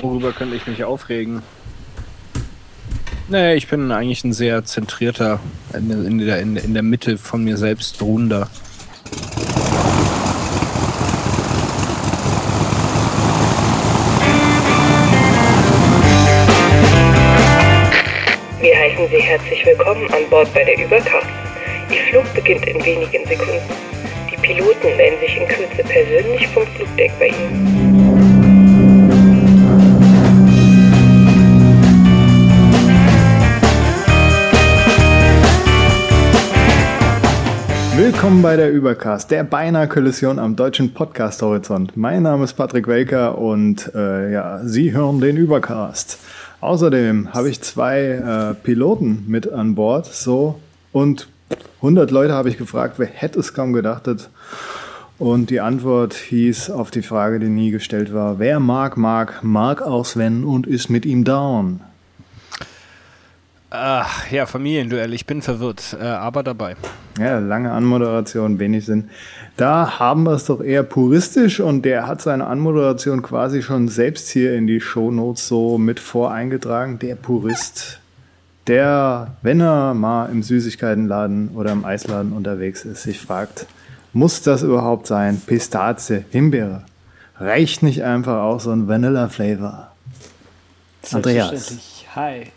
Worüber könnte ich mich aufregen? Nee, ich bin eigentlich ein sehr zentrierter, in der, in in der Mitte von mir selbst ruhender. Wir heißen Sie herzlich willkommen an Bord bei der Überkraft. Ihr Flug beginnt in wenigen Sekunden. Die Piloten melden sich in Kürze persönlich vom Flugdeck bei Ihnen. Willkommen bei der Übercast, der beinahe Kollision am deutschen Podcast Horizont. Mein Name ist Patrick Welker und äh, ja, Sie hören den Übercast. Außerdem habe ich zwei äh, Piloten mit an Bord, so und 100 Leute habe ich gefragt, wer hätte es kaum gedachtet. Und die Antwort hieß auf die Frage, die nie gestellt war: Wer mag, mag, mag auch Sven und ist mit ihm down. Ach, ja, Familienduell, ich bin verwirrt, äh, aber dabei. Ja, lange Anmoderation, wenig Sinn. Da haben wir es doch eher puristisch und der hat seine Anmoderation quasi schon selbst hier in die Shownotes so mit voreingetragen. Der Purist, der, wenn er mal im Süßigkeitenladen oder im Eisladen unterwegs ist, sich fragt, muss das überhaupt sein? Pistazie, Himbeere. Reicht nicht einfach auch so ein Vanilla-Flavor? Andreas. Hi.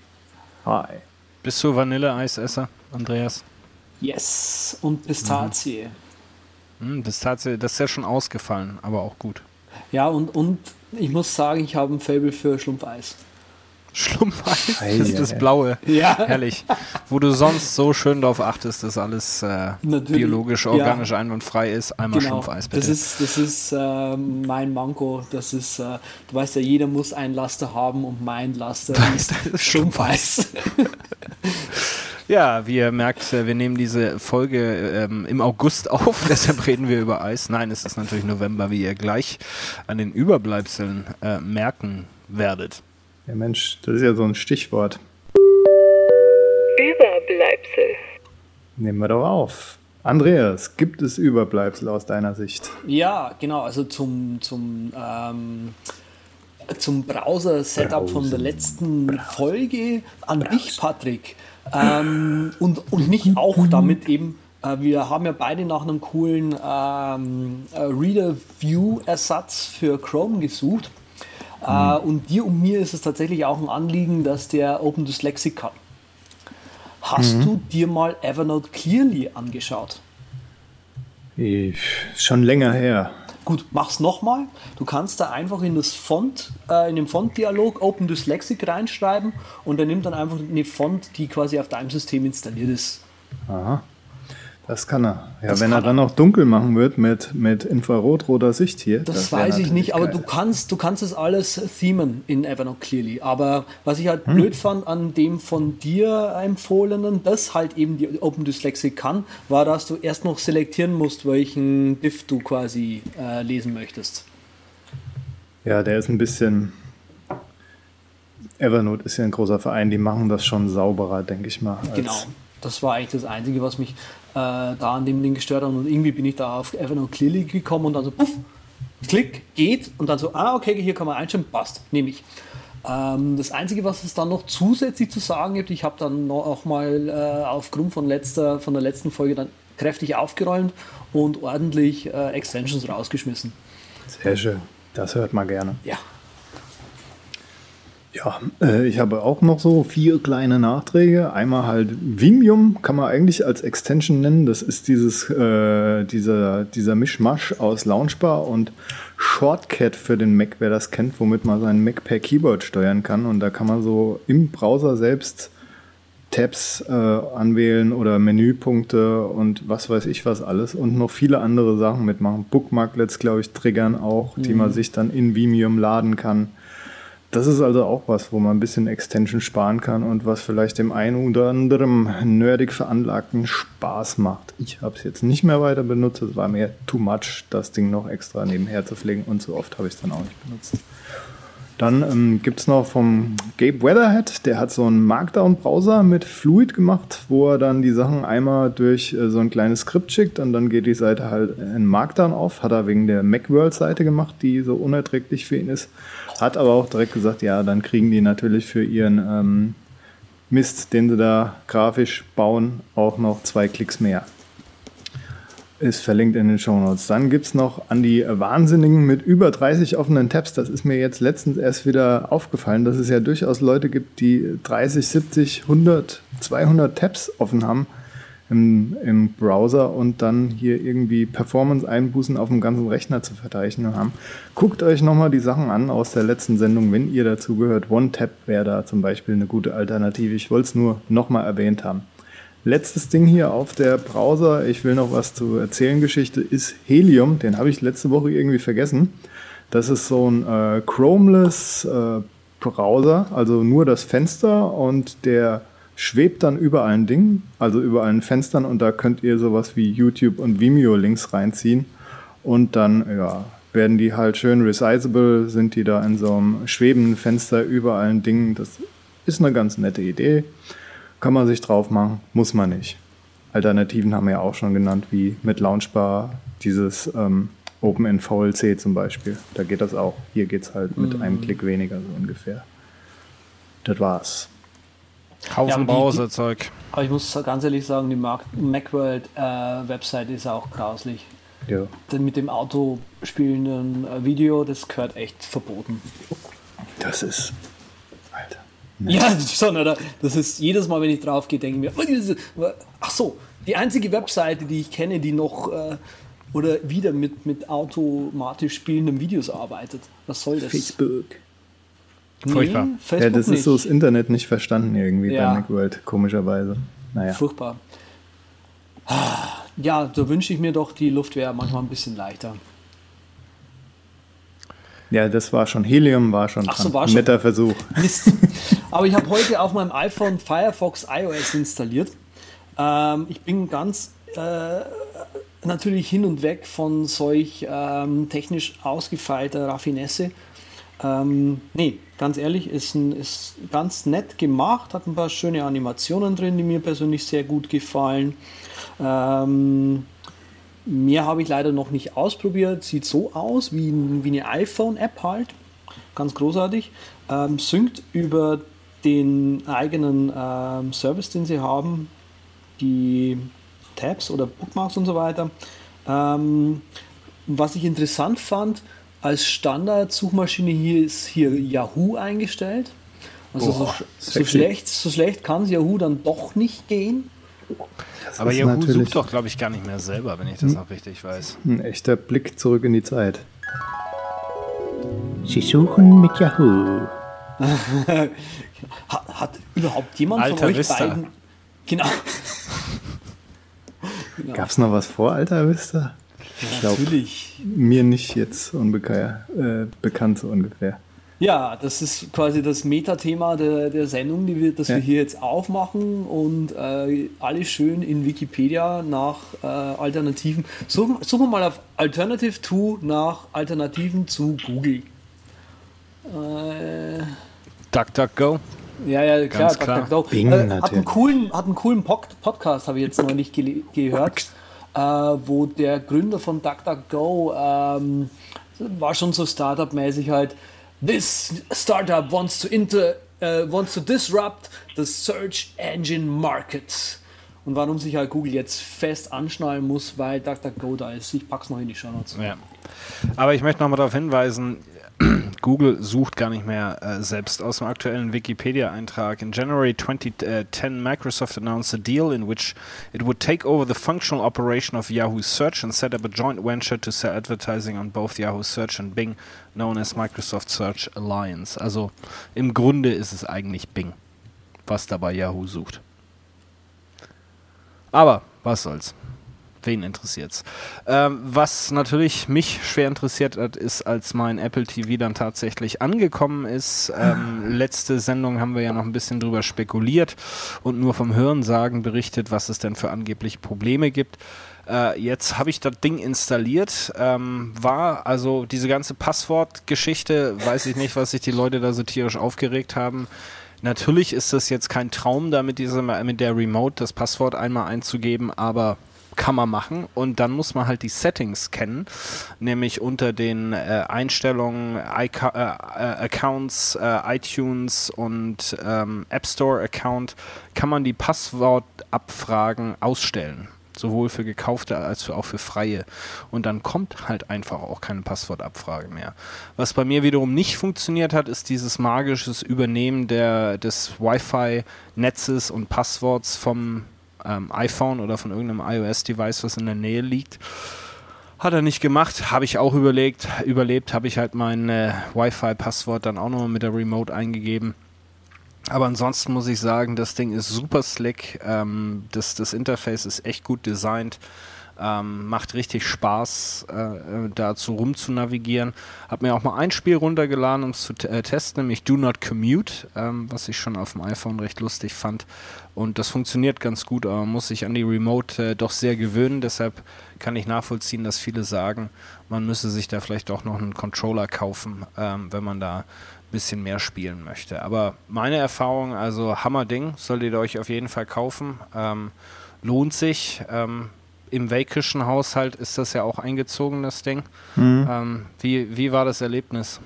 Hi. Bist du Vanilleeisesser, Andreas? Yes. Und Pistazie. Hm, Pistazie, das ist ja schon ausgefallen, aber auch gut. Ja, und, und ich muss sagen, ich habe ein Faible für Schlumpfeis. Schlumpfeis, ist das. Blaue. Ja. Herrlich. Wo du sonst so schön darauf achtest, dass alles äh, biologisch, ja. organisch einwandfrei ist. Einmal Genau. Schlumpfeis, bitte. Das ist, das ist äh, mein Manko. Das ist, äh, du weißt ja, jeder muss ein Laster haben und mein Laster ist Schlumpfeis. Ja, wie ihr merkt, äh, wir nehmen diese Folge ähm, im August auf, deshalb reden wir über Eis. Nein, es ist natürlich November, wie ihr gleich an den Überbleibseln äh, merken werdet. Ja, Mensch, das ist ja so ein Stichwort. Überbleibsel. Nehmen wir doch auf. Andreas, gibt es Überbleibsel aus deiner Sicht? ja, genau. Also zum, zum, ähm, zum Browser-Setup von der letzten Folge an dich, Patrick. Ähm, und, und mich auch damit eben. Äh, wir haben ja beide nach einem coolen ähm, äh, Reader-View-Ersatz für Chrome gesucht. Äh, und dir und mir ist es tatsächlich auch ein Anliegen, dass der Open Dyslexic kann. Hast du dir mal Evernote Clearly angeschaut? Ich, schon länger her. Gut, mach's nochmal. Du kannst da einfach in das Font, äh, in den Font-Dialog Open Dyslexic reinschreiben und er nimmt dann einfach eine Font, die quasi auf deinem System installiert ist. Aha. Das kann er. Ja, Das wenn er dann noch dunkel machen wird mit, mit infrarotroter Sicht hier. Das, wär weiß ich nicht, aber geil. du kannst, du kannst es alles themen in Evernote Clearly. Aber was ich halt Hm. blöd fand an dem von dir empfohlenen, das halt eben die Open Dyslexic kann, war, dass du erst noch selektieren musst, welchen Diff du quasi äh, lesen möchtest. Ja, der ist ein bisschen. Evernote ist ja ein großer Verein, die machen das schon sauberer, denke ich mal. Genau. Das war eigentlich das Einzige, was mich da an dem Ding gestört hat. Und irgendwie bin ich da auf Evernote Clearly gekommen und dann so, puff, klick, geht. Und dann so, ah, okay, hier kann man einstellen, passt, nehme ich. Ähm, das Einzige, was es dann noch zusätzlich zu sagen gibt, ich habe dann noch auch mal äh, aufgrund von, letzter, von der letzten Folge dann kräftig aufgeräumt und ordentlich äh, Extensions rausgeschmissen. Sehr schön. Das hört man gerne. Ja. Ja, äh, ich habe auch noch so vier kleine Nachträge. Einmal halt Vimium, kann man eigentlich als Extension nennen. Das ist dieses, äh, dieser, dieser Mischmasch aus Launchbar und Shortcut für den Mac, wer das kennt, womit man seinen Mac per Keyboard steuern kann. Und da kann man so im Browser selbst Tabs äh, anwählen oder Menüpunkte und was weiß ich was alles und noch viele andere Sachen mitmachen. Bookmarklets, glaube ich, triggern auch, die man sich dann in Vimium laden kann. Das ist also auch was, wo man ein bisschen Extension sparen kann und was vielleicht dem einen oder anderen nerdig veranlagten Spaß macht. Ich habe es jetzt nicht mehr weiter benutzt, es war mir too much, das Ding noch extra nebenher zu pflegen und so oft habe ich es dann auch nicht benutzt. Dann ähm, gibt es noch vom Gabe Weatherhead, der hat so einen Markdown-Browser mit Fluid gemacht, wo er dann die Sachen einmal durch äh, so ein kleines Skript schickt und dann geht die Seite halt in Markdown auf. Hat er wegen der Macworld-Seite gemacht, die so unerträglich für ihn ist. Hat aber auch direkt gesagt, ja, dann kriegen die natürlich für ihren ähm, Mist, den sie da grafisch bauen, auch noch zwei Klicks mehr. Ist verlinkt in den Show Notes. Dann gibt es noch an die Wahnsinnigen mit über 30 offenen Tabs. Das ist mir jetzt letztens erst wieder aufgefallen, dass es ja durchaus Leute gibt, die 30, 70, 100, 200 Tabs offen haben im, im Browser und dann hier irgendwie Performance-Einbußen auf dem ganzen Rechner zu verzeichnen haben. Guckt euch nochmal die Sachen an aus der letzten Sendung, wenn ihr dazu gehört. One-Tab wäre da zum Beispiel eine gute Alternative. Ich wollte es nur nochmal erwähnt haben. Letztes Ding hier auf der Browser, ich will noch was zu erzählen, Geschichte, ist Helium. Den habe ich letzte Woche irgendwie vergessen. Das ist so ein äh, Chromeless äh, Browser, also nur das Fenster und der schwebt dann über allen Dingen, also über allen Fenstern und da könnt ihr sowas wie YouTube und Vimeo Links reinziehen und dann ja, werden die halt schön resizable, sind die da in so einem schwebenden Fenster über allen Dingen. Das ist eine ganz nette Idee. Kann man sich drauf machen, muss man nicht. Alternativen haben wir ja auch schon genannt, wie mit Launchbar dieses ähm, OpenNVLC zum Beispiel. Da geht das auch. Hier geht es halt mit mm. einem Klick weniger so ungefähr. Das war's. Haufen ja, Browser-Zeug. Aber ich muss ganz ehrlich sagen, die Macworld-Website äh, ist auch grauslich. Ja. Denn mit dem Auto spielenden äh, Video, das gehört echt verboten. Das ist. Alter. Ja, schon, oder? Das ist jedes Mal, wenn ich drauf gehe, denke ich mir, ach so, die einzige Webseite, die ich kenne, die noch äh, oder wieder mit, mit automatisch spielenden Videos arbeitet. Was soll das? Facebook. Furchtbar. Nee, Facebook ja, das nicht. ist so das Internet nicht verstanden irgendwie ja. bei Macworld, komischerweise. Naja. Furchtbar. Ja, da wünsche ich mir doch, die Luft wäre manchmal ein bisschen leichter. Ja, das war schon Helium, war schon, Ach so, war schon. netter Versuch. Mist. Aber ich habe heute auf meinem iPhone Firefox iOS installiert. Ähm, ich bin ganz äh, natürlich hin und weg von solch ähm, technisch ausgefeilter Raffinesse. Ähm, nee, ganz ehrlich, ist, ein, ist ganz nett gemacht, hat ein paar schöne Animationen drin, die mir persönlich sehr gut gefallen. Ähm, Mehr habe ich leider noch nicht ausprobiert. Sieht so aus wie, wie eine iPhone-App halt. Ganz großartig. Ähm, synkt über den eigenen ähm, Service, den sie haben. Die Tabs oder Bookmarks und so weiter. Ähm, was ich interessant fand, als Standard-Suchmaschine hier ist hier Yahoo eingestellt. Also Boah, so, so, schlecht, so schlecht kann es Yahoo dann doch nicht gehen. Das Aber Yahoo sucht doch, glaube ich, gar nicht mehr selber, wenn ich das hm. noch richtig weiß. Ein echter Blick zurück in die Zeit. Sie suchen mit Yahoo. hat, hat, überhaupt jemand Alter von euch Vista. beiden... Genau. genau. Gab es noch was vor Alter Vista? Ich glaub, Natürlich. Mir nicht jetzt unbekannt, äh, bekannt so ungefähr. Ja, das ist quasi das Metathema der, der Sendung, die wir, das ja. wir hier jetzt aufmachen und äh, alles schön in Wikipedia nach äh, Alternativen. Suchen, suchen wir mal auf Alternative to nach Alternativen zu Google. Äh, DuckDuckGo. Ja, ja, klar, Ganz klar. DuckDuckGo. Bing, äh, hat, einen coolen, hat einen coolen Podcast, habe ich jetzt neulich ge gehört, äh, wo der Gründer von DuckDuckGo ähm, war schon so Startup-mäßig halt This startup wants to inter, uh, wants to disrupt the search engine market. Und warum sich halt Google jetzt fest anschnallen muss, weil DuckDuckGo da ist. Ich pack's noch in die Show Notes. Ja. Aber ich möchte nochmal darauf hinweisen, Google sucht gar nicht mehr äh, selbst aus dem aktuellen Wikipedia-Eintrag. In January 2010, Microsoft announced a deal in which it would take over the functional operation of Yahoo Search and set up a joint venture to sell advertising on both Yahoo Search and Bing, known as Microsoft Search Alliance. Also im Grunde ist es eigentlich Bing, was dabei Yahoo sucht. Aber was soll's. Wen interessiert's? Ähm, was natürlich mich schwer interessiert hat, ist, als mein Apple TV dann tatsächlich angekommen ist. Ähm, letzte Sendung haben wir ja noch ein bisschen drüber spekuliert und nur vom Hörensagen berichtet, was es denn für angebliche Probleme gibt. Äh, jetzt habe ich das Ding installiert, ähm, war also diese ganze Passwortgeschichte, weiß ich nicht, was sich die Leute da so tierisch aufgeregt haben. Natürlich ist das jetzt kein Traum, da mit, dieser, mit der Remote das Passwort einmal einzugeben, aber kann man machen und dann muss man halt die Settings kennen, nämlich unter den äh, Einstellungen Ica äh, äh, Accounts, äh, iTunes und ähm, App Store Account kann man die Passwortabfragen ausstellen sowohl für gekaufte als auch für freie. Und dann kommt halt einfach auch keine Passwortabfrage mehr. Was bei mir wiederum nicht funktioniert hat, ist dieses magisches Übernehmen der, des Wi-Fi-Netzes und Passworts vom ähm, iPhone oder von irgendeinem iOS-Device, was in der Nähe liegt. Hat er nicht gemacht, habe ich auch überlegt, überlebt, habe ich halt mein äh, Wi-Fi-Passwort dann auch nochmal mit der Remote eingegeben. Aber ansonsten muss ich sagen, das Ding ist super slick. Ähm, das, das Interface ist echt gut designt. Ähm, macht richtig Spaß, äh, dazu rum zu navigieren. Hab mir auch mal ein Spiel runtergeladen, um es zu äh, testen, nämlich Do Not Commute, ähm, was ich schon auf dem iPhone recht lustig fand. Und das funktioniert ganz gut, aber man muss sich an die Remote äh, doch sehr gewöhnen. Deshalb kann ich nachvollziehen, dass viele sagen, man müsse sich da vielleicht auch noch einen Controller kaufen, ähm, wenn man da bisschen mehr spielen möchte. Aber meine Erfahrung, also Hammer-Ding, solltet ihr euch auf jeden Fall kaufen. Ähm, lohnt sich. Ähm, Im Wakischen Haushalt ist das ja auch eingezogen, das Ding. Mhm. Ähm, wie, wie war das Erlebnis?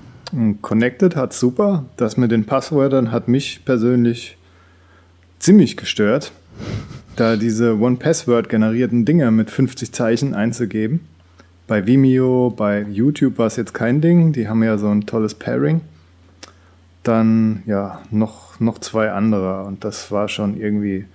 Connected hat super. Das mit den Passwörtern hat mich persönlich ziemlich gestört, da diese One-Password generierten Dinger mit 50 Zeichen einzugeben. Bei Vimeo, bei YouTube war es jetzt kein Ding. Die haben ja so ein tolles Pairing dann ja noch, noch zwei andere und das war schon irgendwie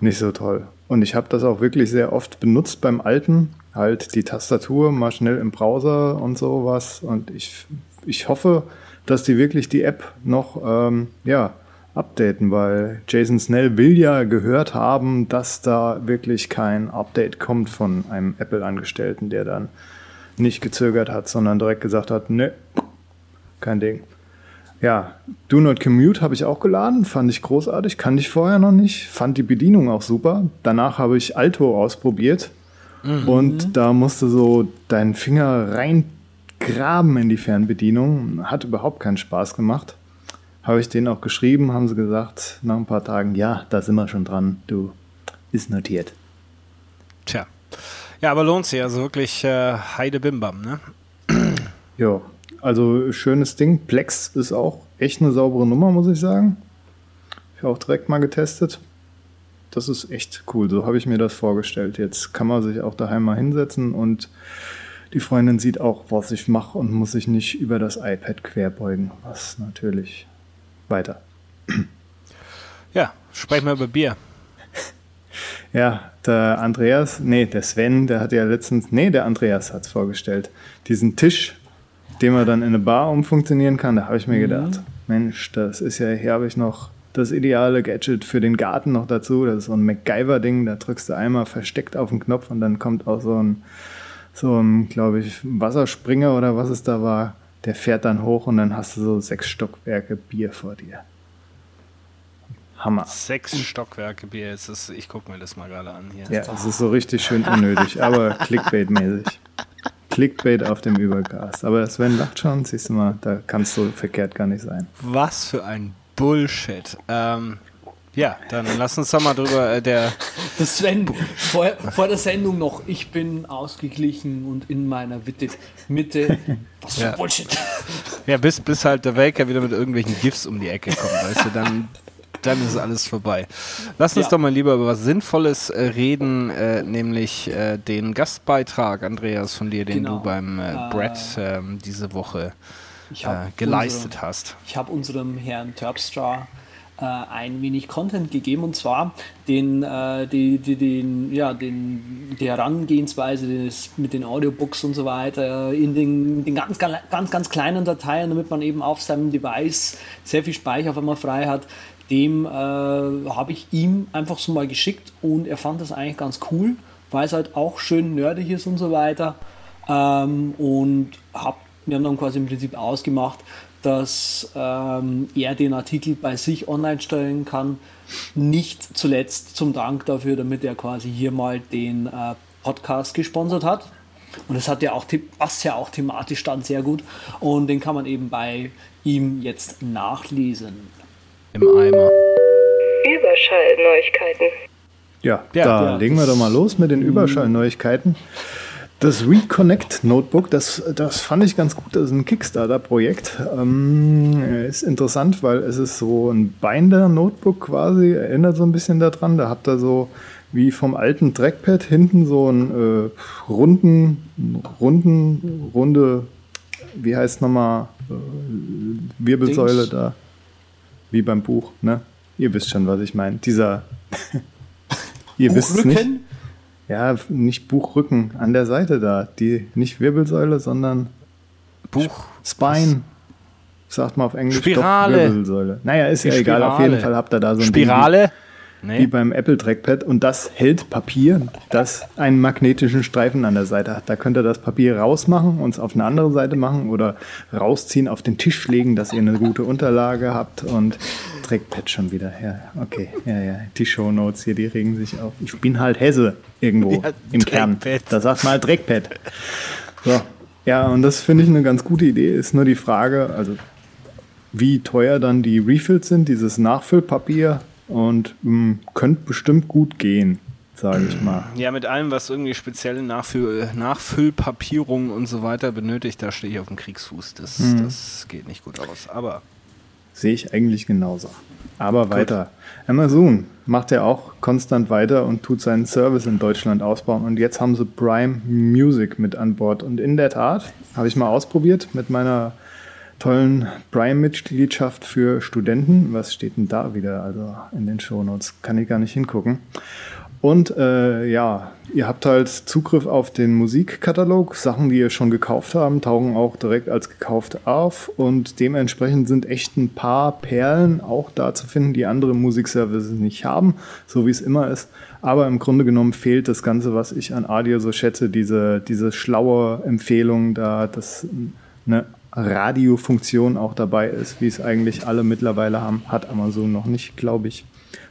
nicht so toll. Und ich habe das auch wirklich sehr oft benutzt beim alten, halt die Tastatur mal schnell im Browser und sowas und ich, ich hoffe, dass die wirklich die App noch ähm, ja, updaten, weil Jason Snell will ja gehört haben, dass da wirklich kein Update kommt von einem Apple-Angestellten, der dann nicht gezögert hat, sondern direkt gesagt hat, ne, kein Ding. Ja, Do Not Commute habe ich auch geladen, fand ich großartig, kannte ich vorher noch nicht, fand die Bedienung auch super. Danach habe ich Alto ausprobiert mhm. und da musste so deinen Finger reingraben in die Fernbedienung. Hat überhaupt keinen Spaß gemacht. Habe ich denen auch geschrieben, haben sie gesagt, nach ein paar Tagen, ja, da sind wir schon dran, du, ist notiert. Tja. Ja, aber lohnt sich, also wirklich äh, Heide Bimbam, ne? Jo, also schönes Ding. Plex ist auch echt eine saubere Nummer, muss ich sagen. Ich habe auch direkt mal getestet. Das ist echt cool. So habe ich mir das vorgestellt. Jetzt kann man sich auch daheim mal hinsetzen und die Freundin sieht auch, was ich mache und muss sich nicht über das iPad querbeugen. Was natürlich weiter. Ja, sprechen wir über Bier. Ja, der Andreas, nee, der Sven, der hat ja letztens, nee, der Andreas hat es vorgestellt, diesen Tisch den man dann in eine Bar umfunktionieren kann, da habe ich mir gedacht, Mensch, das ist ja, hier habe ich noch das ideale Gadget für den Garten noch dazu. Das ist so ein MacGyver-Ding, da drückst du einmal versteckt auf den Knopf und dann kommt auch so ein, so ein, glaube ich, Wasserspringer oder was es da war. Der fährt dann hoch und dann hast du so sechs Stockwerke Bier vor dir. Hammer. Sechs Stockwerke Bier, jetzt ist, ich gucke mir das mal gerade an hier. Ja, es ist so richtig schön unnötig, aber Clickbait-mäßig. Clickbait auf dem Übergas. Aber Sven lacht schon, siehst du mal, da kann es so verkehrt gar nicht sein. Was für ein Bullshit. Ähm, ja, dann lass uns doch mal drüber äh, der. Das Sven, vor, vor der Sendung noch, ich bin ausgeglichen und in meiner Mitte. Mitte was für ja. Bullshit. Ja, bis, bis halt der Waker wieder mit irgendwelchen GIFs um die Ecke kommt, weißt du, dann dann ist alles vorbei. Lass uns ja. doch mal lieber über was Sinnvolles äh, reden, äh, nämlich äh, den Gastbeitrag, Andreas, von dir, den genau. du beim äh, äh, Brett ähm, diese Woche äh, geleistet unsere, hast. Ich habe unserem Herrn Terpstra ein wenig Content gegeben und zwar den, äh, die, die, den, ja, den, die Herangehensweise des, mit den Audiobooks und so weiter in den, den ganz, ganz, ganz kleinen Dateien, damit man eben auf seinem Device sehr viel Speicher auf einmal frei hat, dem äh, habe ich ihm einfach so mal geschickt und er fand das eigentlich ganz cool, weil es halt auch schön nerdig ist und so weiter. Ähm, und hab, wir haben dann quasi im Prinzip ausgemacht, dass ähm, er den Artikel bei sich online stellen kann. Nicht zuletzt zum Dank dafür, damit er quasi hier mal den äh, Podcast gesponsert hat. Und es hat ja auch, passt ja auch thematisch dann sehr gut. Und den kann man eben bei ihm jetzt nachlesen. Im Eimer. Überschallneuigkeiten. Ja, ja da ja, legen wir doch mal los mit den mhm. Überschallneuigkeiten. Das Reconnect Notebook, das, das fand ich ganz gut. Das ist ein Kickstarter-Projekt. Ähm, ist interessant, weil es ist so ein Binder-Notebook quasi. Erinnert so ein bisschen daran. Da habt ihr so wie vom alten Trackpad hinten so einen äh, runden, runden, runde, wie heißt nochmal, äh, Wirbelsäule Dings. da. Wie beim Buch, ne? Ihr wisst schon, was ich meine. Dieser, ihr wisst es nicht. Ja, nicht Buchrücken, an der Seite da. Die, nicht Wirbelsäule, sondern Buch. Spine. Sagt man auf Englisch. Spirale. Wirbelsäule. Naja, ist ja Spirale. egal. Auf jeden Fall habt ihr da so ein Spirale. Ding, nee. wie beim Apple Trackpad. Und das hält Papier, das einen magnetischen Streifen an der Seite hat. Da könnt ihr das Papier rausmachen und es auf eine andere Seite machen oder rausziehen, auf den Tisch legen, dass ihr eine gute Unterlage habt und Trackpad schon wieder. Ja, okay. Ja, ja. Die Shownotes hier, die regen sich auf. Ich bin halt Hesse irgendwo ja, im Trackpad. Kern. Da sagt mal Trackpad. So. Ja, und das finde ich eine ganz gute Idee. Ist nur die Frage, also wie teuer dann die Refills sind, dieses Nachfüllpapier und mh, hm, könnte bestimmt gut gehen, sage ich mal. Ja, mit allem, was irgendwie spezielle Nachfüll Nachfüllpapierung und so weiter benötigt, da stehe ich auf dem Kriegsfuß. Das, mhm. das geht nicht gut aus. Aber sehe ich eigentlich genauso. Aber weiter. Amazon macht ja auch konstant weiter und tut seinen Service in Deutschland ausbauen. Und jetzt haben sie Prime Music mit an Bord. Und in der Tat habe ich mal ausprobiert mit meiner tollen Prime-Mitgliedschaft für Studenten. Was steht denn da wieder? Also in den Shownotes kann ich gar nicht hingucken. Und äh, ja, ihr habt halt Zugriff auf den Musikkatalog. Sachen, die ihr schon gekauft habt, tauchen auch direkt als gekauft auf. Und dementsprechend sind echt ein paar Perlen auch da zu finden, die andere Musikservices nicht haben, so wie es immer ist. Aber im Grunde genommen fehlt das Ganze, was ich an Audio so schätze, diese, diese schlaue Empfehlung da, dass eine Radiofunktion auch dabei ist, wie es eigentlich alle mittlerweile haben. Hat Amazon noch nicht, glaube ich.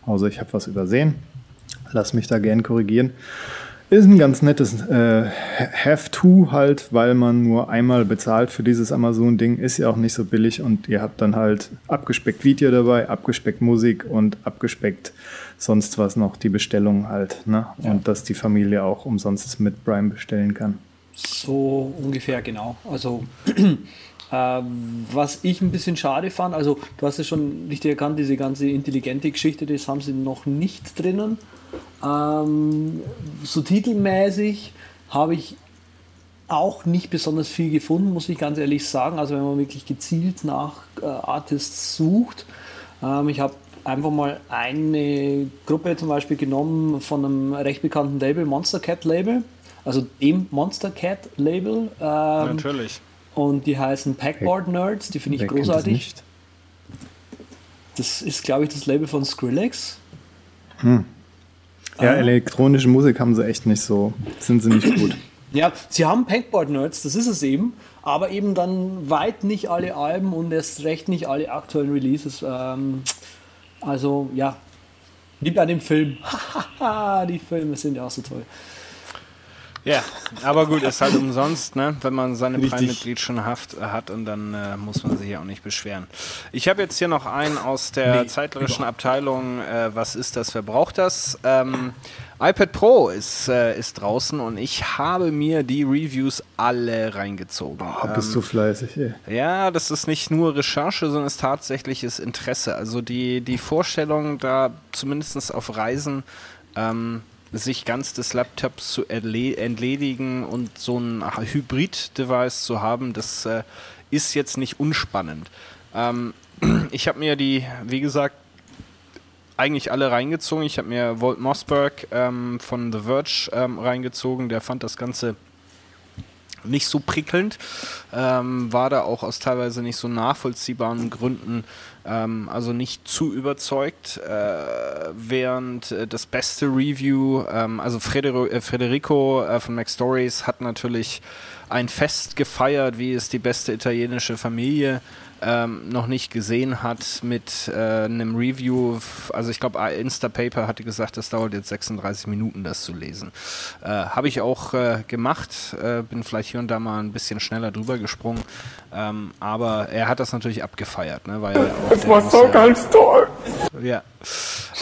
Außer ich habe was übersehen. Lass mich da gern korrigieren. Ist ein ganz nettes äh, Have-To halt, weil man nur einmal bezahlt für dieses Amazon-Ding. Ist ja auch nicht so billig und ihr habt dann halt abgespeckt Video dabei, abgespeckt Musik und abgespeckt sonst was noch, die Bestellung halt. Ne? Ja. Und dass die Familie auch umsonst mit Prime bestellen kann. So ungefähr, genau. Also was ich ein bisschen schade fand, also du hast es schon richtig erkannt, diese ganze intelligente Geschichte, das haben sie noch nicht drinnen. Ähm, so titelmäßig habe ich auch nicht besonders viel gefunden, muss ich ganz ehrlich sagen. Also wenn man wirklich gezielt nach äh, Artists sucht. Ähm, ich habe einfach mal eine Gruppe zum Beispiel genommen von einem recht bekannten Label, Monster Cat Label. Also dem Monster Cat Label. Ähm, Natürlich. Und die heißen Packboard Nerds, die finde ich Wer großartig. Das, das ist, glaube ich, das Label von Skrillex. Hm. Ja, ah. elektronische Musik haben sie echt nicht so, sind sie nicht gut. Ja, sie haben Packboard Nerds, das ist es eben, aber eben dann weit nicht alle Alben und erst recht nicht alle aktuellen Releases. Ähm, also ja, wie bei dem Film. die Filme sind ja auch so toll. Ja, aber gut, ist halt umsonst, ne? wenn man seine Prime-Mitglied schon haft, hat und dann äh, muss man sich ja auch nicht beschweren. Ich habe jetzt hier noch einen aus der nee, zeitlerischen Abteilung. Äh, was ist das? Wer braucht das? Ähm, iPad Pro ist, äh, ist draußen und ich habe mir die Reviews alle reingezogen. Oh, bist ähm, du fleißig, ey. Ja, das ist nicht nur Recherche, sondern es ist tatsächliches Interesse. Also die, die Vorstellung, da zumindest auf Reisen ähm, sich ganz des Laptops zu entledigen und so ein Hybrid-Device zu haben, das äh, ist jetzt nicht unspannend. Ähm, ich habe mir die, wie gesagt, eigentlich alle reingezogen. Ich habe mir Walt Mossberg ähm, von The Verge ähm, reingezogen. Der fand das Ganze nicht so prickelnd, ähm, war da auch aus teilweise nicht so nachvollziehbaren Gründen ähm, also nicht zu überzeugt, äh, während äh, das beste Review, ähm, also Fredero, äh, Federico äh, von Mac Stories hat natürlich ein Fest gefeiert, wie es die beste italienische Familie ähm, noch nicht gesehen hat mit äh, einem Review. Also ich glaube, Instapaper hatte gesagt, das dauert jetzt 36 Minuten, das zu lesen. Äh, Habe ich auch äh, gemacht, äh, bin vielleicht hier und da mal ein bisschen schneller drüber gesprungen. Ähm, aber er hat das natürlich abgefeiert, ne? Weil das war so ganz toll. Ja,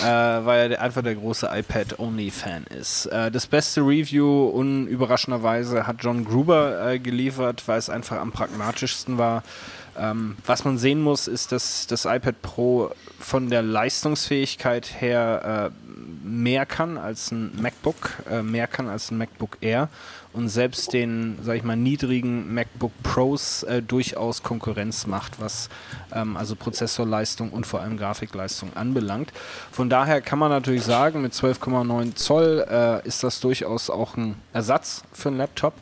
äh, weil er einfach der große iPad-Only-Fan ist. Äh, das beste Review, unüberraschenderweise, hat John Gruber geliefert, weil es einfach am pragmatischsten war. Ähm, was man sehen muss, ist, dass das iPad Pro von der Leistungsfähigkeit her äh, mehr kann als ein MacBook, äh, mehr kann als ein MacBook Air und selbst den, sag ich mal, niedrigen MacBook Pros äh, durchaus Konkurrenz macht, was ähm, also Prozessorleistung und vor allem Grafikleistung anbelangt. Von daher kann man natürlich sagen, mit 12,9 Zoll äh, ist das durchaus auch ein Ersatz für einen Laptop.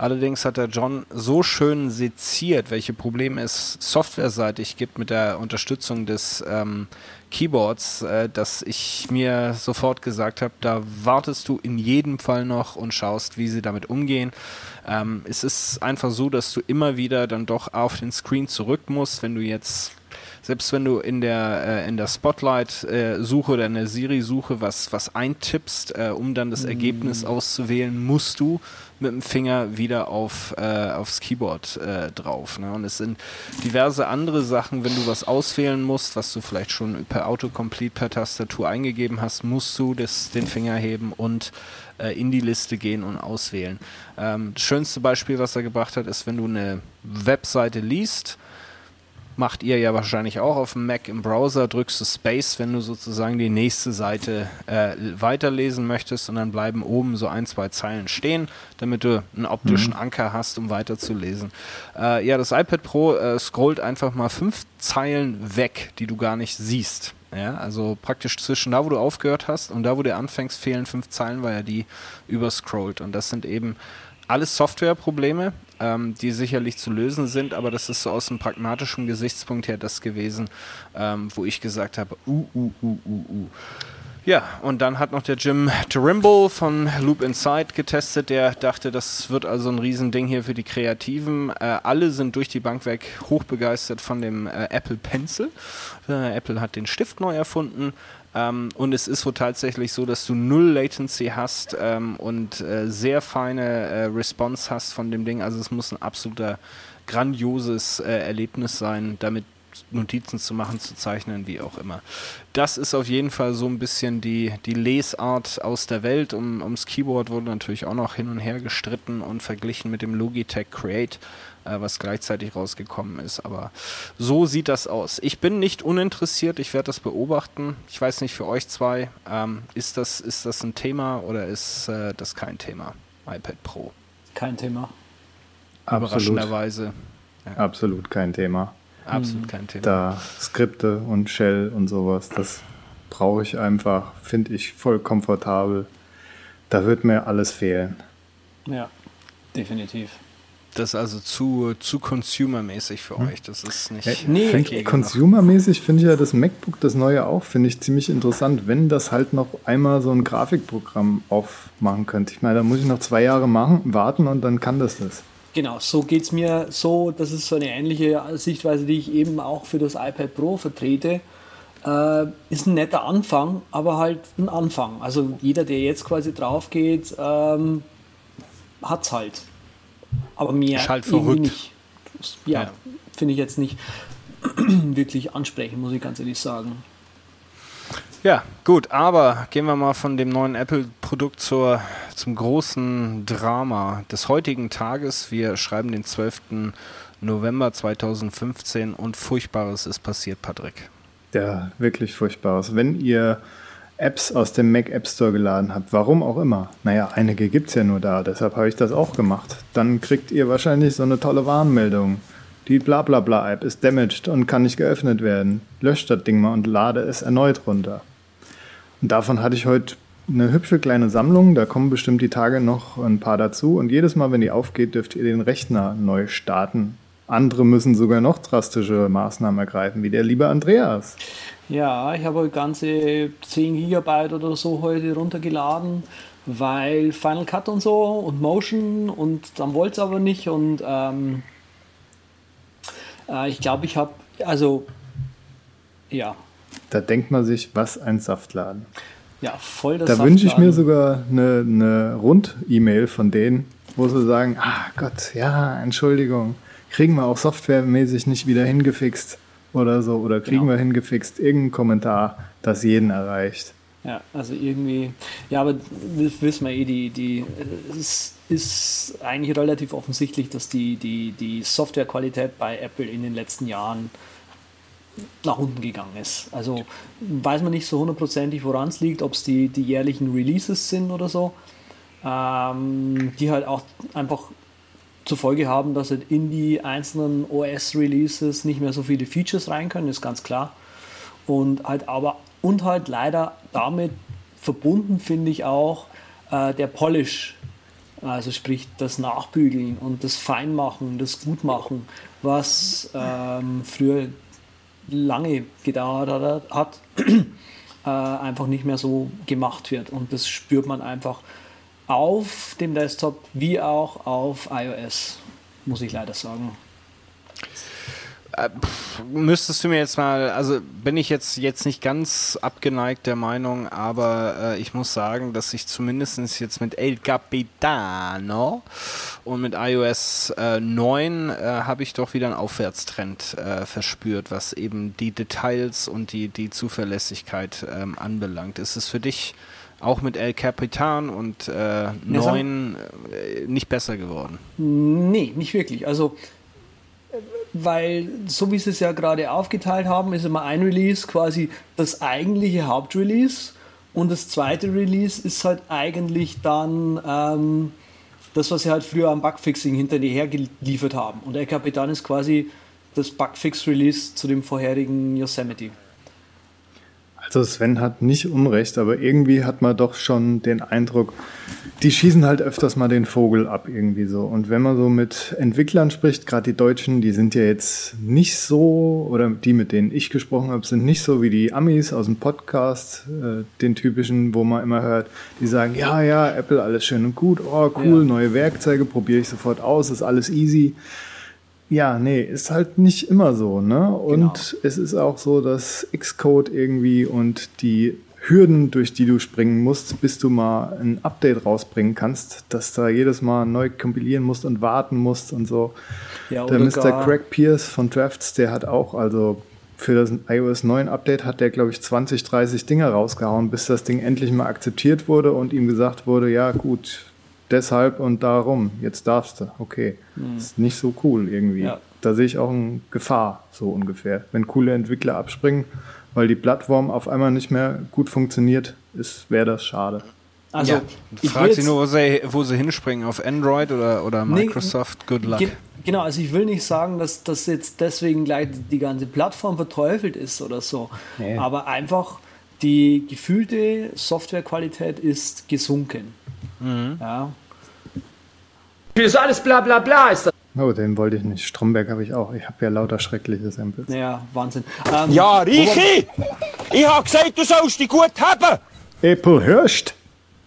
Allerdings hat der John so schön seziert, welche Probleme es softwareseitig gibt mit der Unterstützung des ähm, Keyboards, äh, dass ich mir sofort gesagt habe, da wartest du in jedem Fall noch und schaust, wie sie damit umgehen. Ähm, es ist einfach so, dass du immer wieder dann doch auf den Screen zurück musst, wenn du jetzt selbst wenn du in der, äh, in der Spotlight-Suche äh, oder in der Siri-Suche was, was eintippst, äh, um dann das mm. Ergebnis auszuwählen, musst du mit dem Finger wieder auf, äh, aufs Keyboard äh, drauf. Ne? Und es sind diverse andere Sachen, wenn du was auswählen musst, was du vielleicht schon per Autocomplete per Tastatur eingegeben hast, musst du das, den Finger heben und äh, in die Liste gehen und auswählen. Ähm, das schönste Beispiel, was er gebracht hat, ist, wenn du eine Webseite liest, macht ihr ja wahrscheinlich auch auf dem Mac im Browser, drückst du Space, wenn du sozusagen die nächste Seite äh, weiterlesen möchtest und dann bleiben oben so ein, zwei Zeilen stehen, damit du einen optischen mhm. Anker hast, um weiterzulesen. Äh, ja, das iPad Pro äh, scrollt einfach mal fünf Zeilen weg, die du gar nicht siehst. Ja, also praktisch zwischen da, wo du aufgehört hast und da, wo du anfängst, fehlen fünf Zeilen, weil er die überscrollt. Und das sind eben alles Softwareprobleme, ähm, die sicherlich zu lösen sind, aber das ist so aus einem pragmatischen Gesichtspunkt her das gewesen, ähm, wo ich gesagt habe, uh, uh, uh, uh, uh. Ja, und dann hat noch der Jim Trimble von Loop Inside getestet, der dachte, das wird also ein Riesending hier für die Kreativen. Äh, alle sind durch die Bank weg hochbegeistert von dem äh, Apple Pencil. Äh, Apple hat den Stift neu erfunden. Ähm, und es ist wohl tatsächlich so, dass du null Latency hast ähm, und äh, sehr feine äh, Response hast von dem Ding. Also es muss ein absoluter grandioses äh, Erlebnis sein, damit Notizen zu machen, zu zeichnen, wie auch immer. Das ist auf jeden Fall so ein bisschen die, die Lesart aus der Welt. Um, ums Keyboard wurde natürlich auch noch hin und her gestritten und verglichen mit dem Logitech Create was gleichzeitig rausgekommen ist. Aber so sieht das aus. Ich bin nicht uninteressiert, ich werde das beobachten. Ich weiß nicht, für euch zwei, ähm, ist, das, ist das ein Thema oder ist äh, das kein Thema? iPad Pro. Kein Thema. Überraschenderweise. Ja. Absolut kein Thema. Absolut kein Thema. Da Skripte und Shell und sowas, das brauche ich einfach, finde ich voll komfortabel. Da wird mir alles fehlen. Ja, definitiv. Das ist also zu, zu consumermäßig für hm. euch. Das ist nicht. Hey, nee, consumermäßig finde ich ja das MacBook, das neue auch, finde ich ziemlich interessant, wenn das halt noch einmal so ein Grafikprogramm aufmachen könnte. Ich meine, da muss ich noch zwei Jahre machen, warten und dann kann das das. Genau, so geht es mir so. Das ist so eine ähnliche Sichtweise, die ich eben auch für das iPad Pro vertrete. Äh, ist ein netter Anfang, aber halt ein Anfang. Also jeder, der jetzt quasi drauf geht, ähm, hat es halt. Aber mehr halt verrückt. nicht. Ja, ja. finde ich jetzt nicht wirklich ansprechend, muss ich ganz ehrlich sagen. Ja, gut, aber gehen wir mal von dem neuen Apple-Produkt zum großen Drama des heutigen Tages. Wir schreiben den 12. November 2015 und Furchtbares ist passiert, Patrick. Ja, wirklich Furchtbares. Wenn ihr Apps aus dem Mac App Store geladen habt, warum auch immer. Naja, einige gibt es ja nur da, deshalb habe ich das auch gemacht. Dann kriegt ihr wahrscheinlich so eine tolle Warnmeldung. Die blablabla App ist damaged und kann nicht geöffnet werden. Löscht das Ding mal und lade es erneut runter. Und davon hatte ich heute eine hübsche kleine Sammlung. Da kommen bestimmt die Tage noch ein paar dazu. Und jedes Mal, wenn die aufgeht, dürft ihr den Rechner neu starten. Andere müssen sogar noch drastische Maßnahmen ergreifen, wie der liebe Andreas. Ja, ich habe ganze 10 GB oder so heute runtergeladen, weil Final Cut und so und Motion und dann wollte es aber nicht und ähm, Äh, ich glaube, ich habe, also, ja. Da denkt man sich, was ein Saftladen. Ja, voll das Da wünsche ich mir sogar eine, eine Rund-E-Mail von denen, wo sie sagen, ah Gott, ja, Entschuldigung, kriegen wir auch softwaremäßig nicht wieder hingefixt oder so, oder kriegen genau. wir hingefixt, irgendein Kommentar, das jeden erreicht. Ja, also irgendwie, ja, aber das wissen wir eh, die, die, es ist eigentlich relativ offensichtlich, dass die, die, die Softwarequalität bei Apple in den letzten Jahren nach unten gegangen ist. Also weiß man nicht so hundertprozentig, woran es liegt, ob es die, die jährlichen Releases sind oder so, ähm, die halt auch einfach zur Folge haben, dass halt in die einzelnen OS-Releases nicht mehr so viele Features rein können, ist ganz klar. Und halt aber und halt leider damit verbunden finde ich auch äh, der Polish, also sprich das Nachbügeln und das Feinmachen, das Gutmachen, was ähm, früher lange gedauert hat, äh, einfach nicht mehr so gemacht wird. Und das spürt man einfach auf dem Desktop wie auch auf iOS, muss ich leider sagen. Äh, müsstest du mir jetzt mal, also bin ich jetzt, jetzt nicht ganz abgeneigt der Meinung, aber äh, ich muss sagen, dass ich zumindest jetzt mit El Capitano und mit iOS äh, 9 äh, habe ich doch wieder einen Aufwärtstrend äh, verspürt, was eben die Details und die, die Zuverlässigkeit ähm, anbelangt. Ist es für dich auch mit El Capitan und äh, 9 äh, nicht besser geworden? Nee, nicht wirklich. Also weil so wie sie es ja gerade aufgeteilt haben, ist immer ein Release quasi das eigentliche Hauptrelease und das zweite Release ist halt eigentlich dann ähm, das, was sie halt früher am Bugfixing hinterher geliefert haben. Und El Capitan ist quasi das Bugfix-Release zu dem vorherigen Yosemite. Also Sven hat nicht Unrecht, aber irgendwie hat man doch schon den Eindruck, die schießen halt öfters mal den Vogel ab irgendwie so. Und wenn man so mit Entwicklern spricht, gerade die Deutschen, die sind ja jetzt nicht so, oder die, mit denen ich gesprochen habe, sind nicht so wie die Amis aus dem Podcast, äh, den typischen, wo man immer hört, die sagen, ja, ja, Apple, alles schön und gut, oh cool, ja. neue Werkzeuge, probiere ich sofort aus, ist alles easy. Ja, nee, ist halt nicht immer so, ne? Und genau. es ist auch so, dass Xcode irgendwie und die Hürden, durch die du springen musst, bis du mal ein Update rausbringen kannst, dass da jedes Mal neu kompilieren musst und warten musst und so. Ja, der Mr. Craig Pierce von Drafts, der hat auch, also für das iOS 9 Update hat der, glaube ich, 20, 30 Dinge rausgehauen, bis das Ding endlich mal akzeptiert wurde und ihm gesagt wurde, ja gut, deshalb und darum, jetzt darfst du. Okay. Mhm. Ist nicht so cool irgendwie. Ja. Da sehe ich auch eine Gefahr, so ungefähr. Wenn coole Entwickler abspringen, weil die Plattform auf einmal nicht mehr gut funktioniert, wäre das schade. Also, ja. ich frage sie nur, wo sie, wo sie hinspringen, auf Android oder, oder Microsoft, nee, good luck. Ge genau, also ich will nicht sagen, dass das jetzt deswegen gleich die ganze Plattform verteufelt ist oder so, nee. aber einfach die gefühlte Softwarequalität ist gesunken. Mhm. Ja. Ist alles bla bla bla ist das. Oh, den wollte ich nicht. Stromberg habe ich auch. Ich habe ja lauter schreckliche Samples. Ja, Wahnsinn. Ähm, ja, Richi! Ich habe gesagt, du sollst die gut haben! Apple hörst.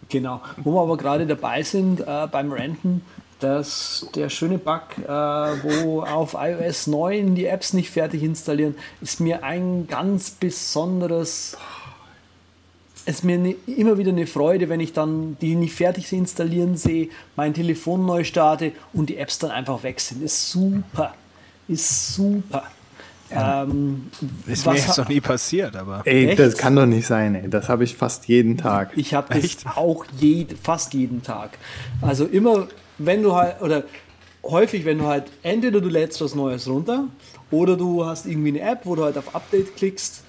Genau. Wo wir aber gerade dabei sind äh, beim Renten, dass der schöne Bug, äh, wo auf iOS 9 die Apps nicht fertig installieren, ist mir ein ganz besonderes es ist mir ne, immer wieder eine Freude, wenn ich dann die nicht fertig installieren sehe, mein Telefon neu starte und die Apps dann einfach weg sind. Ist super. Ist super. Ja. Ähm, ist mir jetzt noch nie passiert, aber. Ey, Echt? das kann doch nicht sein, ey. Das habe ich fast jeden Tag. Ich habe das auch jed, fast jeden Tag. Also immer, wenn du halt, oder häufig, wenn du halt, entweder du lädst was Neues runter oder du hast irgendwie eine App, wo du halt auf Update klickst,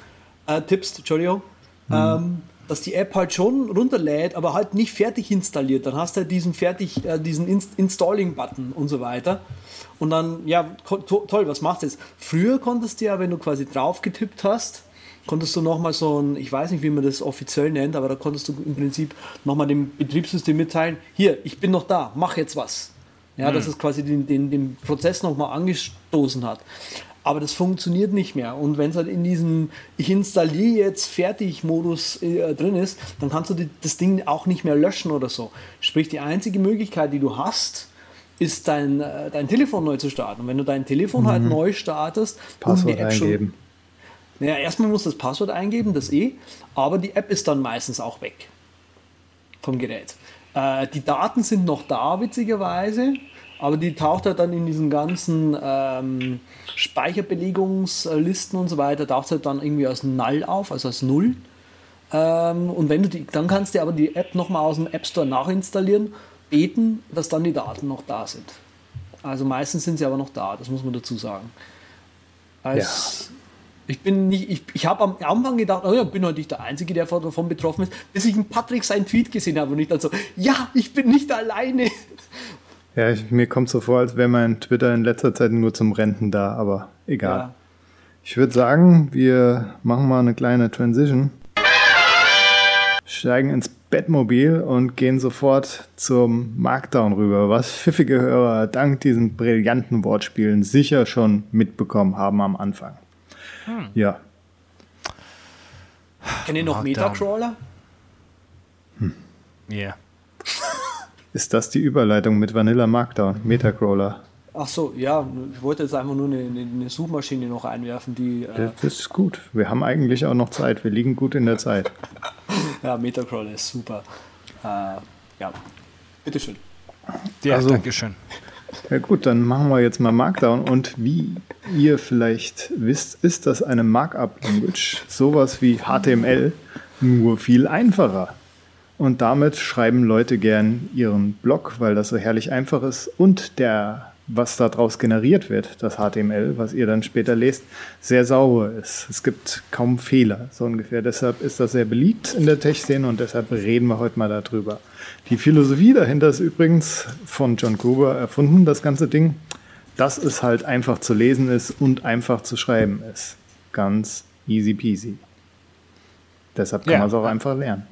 äh, tippst, Entschuldigung, hm. ähm, dass die App halt schon runterlädt, aber halt nicht fertig installiert. Dann hast du halt diesen fertig, äh, diesen Inst Installing-Button und so weiter. Und dann, ja, to toll, was machst du jetzt? Früher konntest du ja, wenn du quasi drauf getippt hast, konntest du nochmal so ein, ich weiß nicht, wie man das offiziell nennt, aber da konntest du im Prinzip nochmal dem Betriebssystem mitteilen, hier, ich bin noch da, mach jetzt was. Ja, mhm. dass es quasi den, den, den Prozess nochmal angestoßen hat aber das funktioniert nicht mehr. Und wenn es halt in diesem Ich installiere jetzt Fertig-Modus äh, drin ist, dann kannst du die, das Ding auch nicht mehr löschen oder so. Sprich, die einzige Möglichkeit, die du hast, ist dein, äh, dein Telefon neu zu starten. Und wenn du dein Telefon halt neu startest, Passwort und die App eingeben. Schon, naja, erstmal musst du das Passwort eingeben, das eh, aber die App ist dann meistens auch weg vom Gerät. Äh, die Daten sind noch da, witzigerweise, aber die taucht halt dann in diesen ganzen ähm, Speicherbelegungslisten und so weiter, taucht halt dann irgendwie als Null auf, also als Null. Ähm, und wenn du die, dann kannst du aber die App nochmal aus dem App Store nachinstallieren, beten, dass dann die Daten noch da sind. Also meistens sind sie aber noch da, das muss man dazu sagen. Als, Ich bin nicht, ich, ich habe am Anfang gedacht, oh ja, bin heute nicht der Einzige, der davon betroffen ist, bis ich einen Patrick seinen Tweet gesehen habe und ich dann so, ja, ich bin nicht alleine. Ja, ich, mir kommt so vor, als wäre mein Twitter in letzter Zeit nur zum Renten da, aber egal. Ja. Ich würde sagen, wir machen mal eine kleine Transition. Steigen ins Bettmobil und gehen sofort zum Markdown rüber, was pfiffige Hörer dank diesen brillanten Wortspielen sicher schon mitbekommen haben am Anfang. Ja, Kennt ihr noch. Metacrawler? Yeah. Ist das die Überleitung mit Vanilla Markdown, Metacrawler? Ach so, ja, ich wollte jetzt einfach nur eine, eine, eine Suchmaschine noch einwerfen, die äh, Das ist gut. Wir haben eigentlich auch noch Zeit. Wir liegen gut in der Zeit. ja, Metacrawler ist super. Äh, ja, bitteschön. Ja, Also- Dankeschön. Ja gut, dann machen wir jetzt mal Markdown. Und wie ihr vielleicht wisst, ist das eine Markup-Language, sowas wie HTML, nur viel einfacher. Und damit schreiben Leute gern ihren Blog, weil das so herrlich einfach ist und der, was daraus generiert wird, das HTML, was ihr dann später lest, sehr sauber ist. Es gibt kaum Fehler, so ungefähr. Deshalb ist das sehr beliebt in der Tech-Szene und deshalb reden wir heute mal darüber. Die Philosophie dahinter ist übrigens von John Gruber erfunden, das ganze Ding, dass es halt einfach zu lesen ist und einfach zu schreiben ist. Ganz easy peasy. Deshalb kann Ja. man es auch einfach lernen.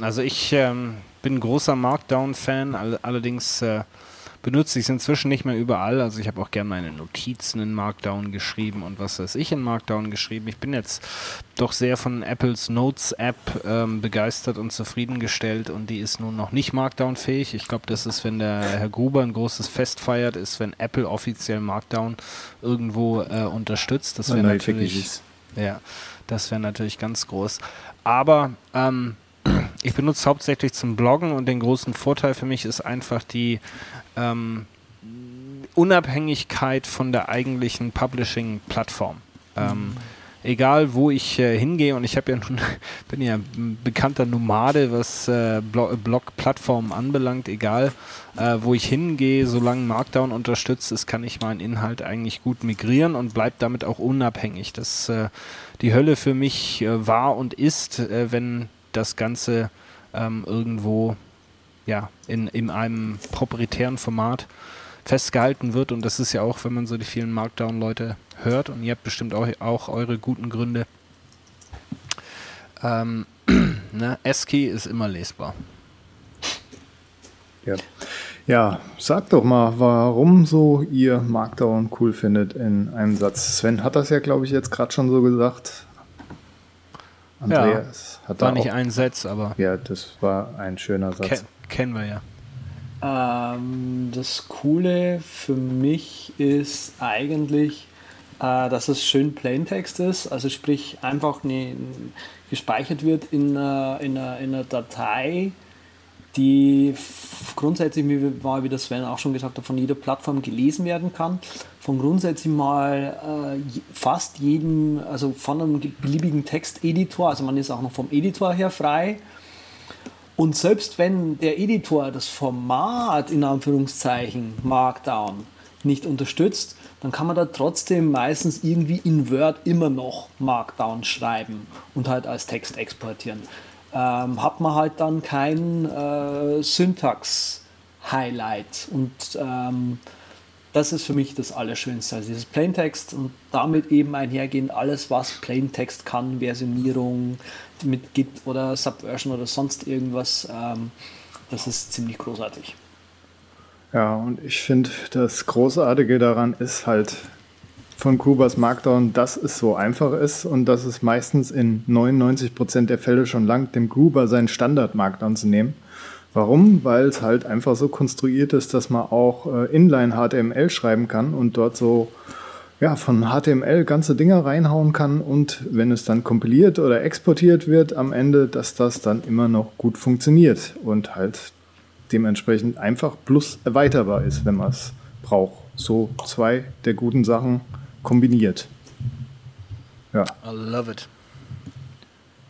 Also ich ähm, bin großer Markdown-Fan, all allerdings äh, benutze ich es inzwischen nicht mehr überall. Also ich habe auch gern meine Notizen in Markdown geschrieben und was weiß ich in Markdown geschrieben. Ich bin jetzt doch sehr von Apples Notes-App ähm, begeistert und zufriedengestellt und die ist nun noch nicht Markdown-fähig. Ich glaube, das ist, wenn der Herr Gruber ein großes Fest feiert, ist, wenn Apple offiziell Markdown irgendwo äh, unterstützt. Das wäre natürlich... Ja, das wäre natürlich ganz groß. Aber ähm, ich benutze hauptsächlich zum Bloggen und den großen Vorteil für mich ist einfach die ähm, Unabhängigkeit von der eigentlichen Publishing-Plattform. Ähm, egal wo ich äh, hingehe und ich habe ja nun bin ja ein bekannter Nomade, was äh, Blo Blog-Plattformen anbelangt, egal äh, wo ich hingehe, solange Markdown unterstützt ist, kann ich meinen Inhalt eigentlich gut migrieren und bleibt damit auch unabhängig. Das äh, die Hölle für mich äh, war und ist, äh, wenn das Ganze ähm, irgendwo ja, in, in einem proprietären Format festgehalten wird. Und das ist ja auch, wenn man so die vielen Markdown-Leute hört, und ihr habt bestimmt auch, auch eure guten Gründe. Ähm, ne, ASCII ist immer lesbar. Ja. ja, sagt doch mal, warum so ihr Markdown cool findet in einem Satz. Sven hat das ja, glaube ich, jetzt gerade schon so gesagt. Andreas hat da War nicht auch, ein Satz, aber Ja, das war ein schöner Satz. ke kennen wir ja. Ähm, das Coole für mich ist eigentlich, äh, dass es schön Plaintext ist, also sprich einfach ne, gespeichert wird in, einer- in, einer, in einer Datei, die grundsätzlich, wie, wir- wie das Sven auch schon gesagt hat, von jeder Plattform gelesen werden kann. Von grundsätzlich mal äh, fast jedem, also von einem beliebigen Texteditor, also man ist auch noch vom Editor her frei. Und selbst wenn der Editor das Format in Anführungszeichen Markdown nicht unterstützt, dann kann man da trotzdem meistens irgendwie in Word immer noch Markdown schreiben und halt als Text exportieren. Ähm, hat man halt dann kein äh, Syntax-Highlight und ähm, das ist für mich das Allerschönste. Also dieses Plaintext und damit eben einhergehend alles, was Plaintext kann, Versionierung mit Git oder Subversion oder sonst irgendwas, ähm, das ist ziemlich großartig. Ja, und ich finde, das Großartige daran ist halt von Kubas Markdown, dass es so einfach ist und dass es meistens in 99% der Fälle schon langt, dem Gruber seinen Standard Markdown zu nehmen. Warum? Weil es halt einfach so konstruiert ist, dass man auch äh, Inline HTML schreiben kann und dort so ja, von HTML ganze Dinger reinhauen kann und wenn es dann kompiliert oder exportiert wird am Ende, dass das dann immer noch gut funktioniert und halt dementsprechend einfach plus erweiterbar ist, wenn man es braucht. So zwei der guten Sachen kombiniert. Ja. I love it.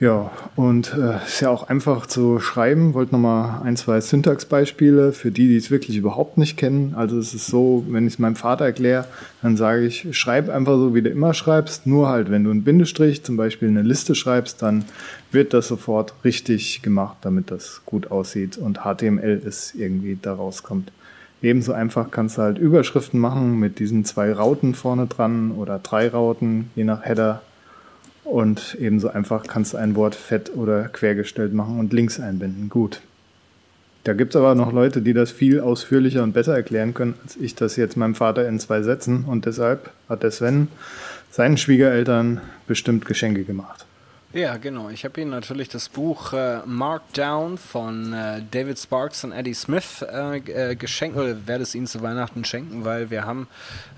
Ja, und äh, ist ja auch einfach zu schreiben. Wollte nochmal ein, zwei Syntaxbeispiele für die, die es wirklich überhaupt nicht kennen. Also es ist so, wenn ich es meinem Vater erkläre, dann sage ich, schreib einfach so, wie du immer schreibst. Nur halt, wenn du einen Bindestrich, zum Beispiel eine Liste schreibst, dann wird das sofort richtig gemacht, damit das gut aussieht und HTML ist irgendwie da rauskommt. Ebenso einfach kannst du halt Überschriften machen mit diesen zwei Rauten vorne dran oder drei Rauten, je nach Header und ebenso einfach kannst du ein Wort fett oder quergestellt machen und Links einbinden. Gut. Da gibt es aber noch Leute, die das viel ausführlicher und besser erklären können, als ich das jetzt meinem Vater in zwei Sätzen. Und deshalb hat der Sven seinen Schwiegereltern bestimmt Geschenke gemacht. Ja, genau. Ich habe Ihnen natürlich das Buch äh, Markdown von äh, David Sparks und Eddie Smith äh, äh geschenkt oder werde es Ihnen zu Weihnachten schenken, weil wir haben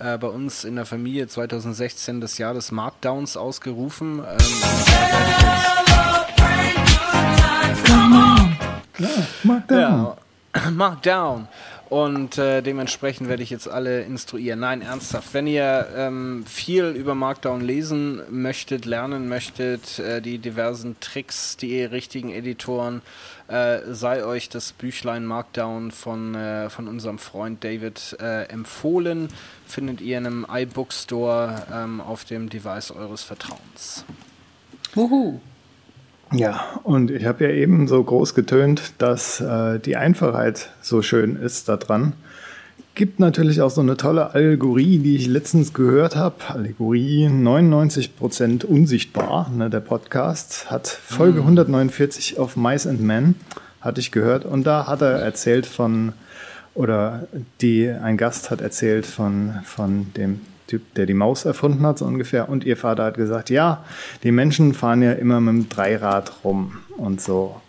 äh, bei uns in der Familie 2016 das Jahr des Markdowns ausgerufen. Ähm, Klar, Markdown. Ja, Markdown. Und äh, dementsprechend werde ich jetzt alle instruieren. Nein, ernsthaft. Wenn ihr ähm, viel über Markdown lesen möchtet, lernen möchtet, äh, die diversen Tricks, die richtigen Editoren, äh, sei euch das Büchlein Markdown von, äh, von unserem Freund David äh, empfohlen. Findet ihr in einem iBookstore ähm, auf dem Device eures Vertrauens. Wuhu! Ja, und ich habe ja eben so groß getönt, dass äh, die Einfachheit so schön ist daran. Gibt natürlich auch so eine tolle Allegorie, die ich letztens gehört habe. Allegorie 99% unsichtbar. Ne, der Podcast hat Folge 149 auf Mice and Men, hatte ich gehört. Und da hat er erzählt von, oder die, ein Gast hat erzählt von, von dem Typ, der die Maus erfunden hat, so ungefähr. Und ihr Vater hat gesagt, ja, die Menschen fahren ja immer mit dem Dreirad rum und so.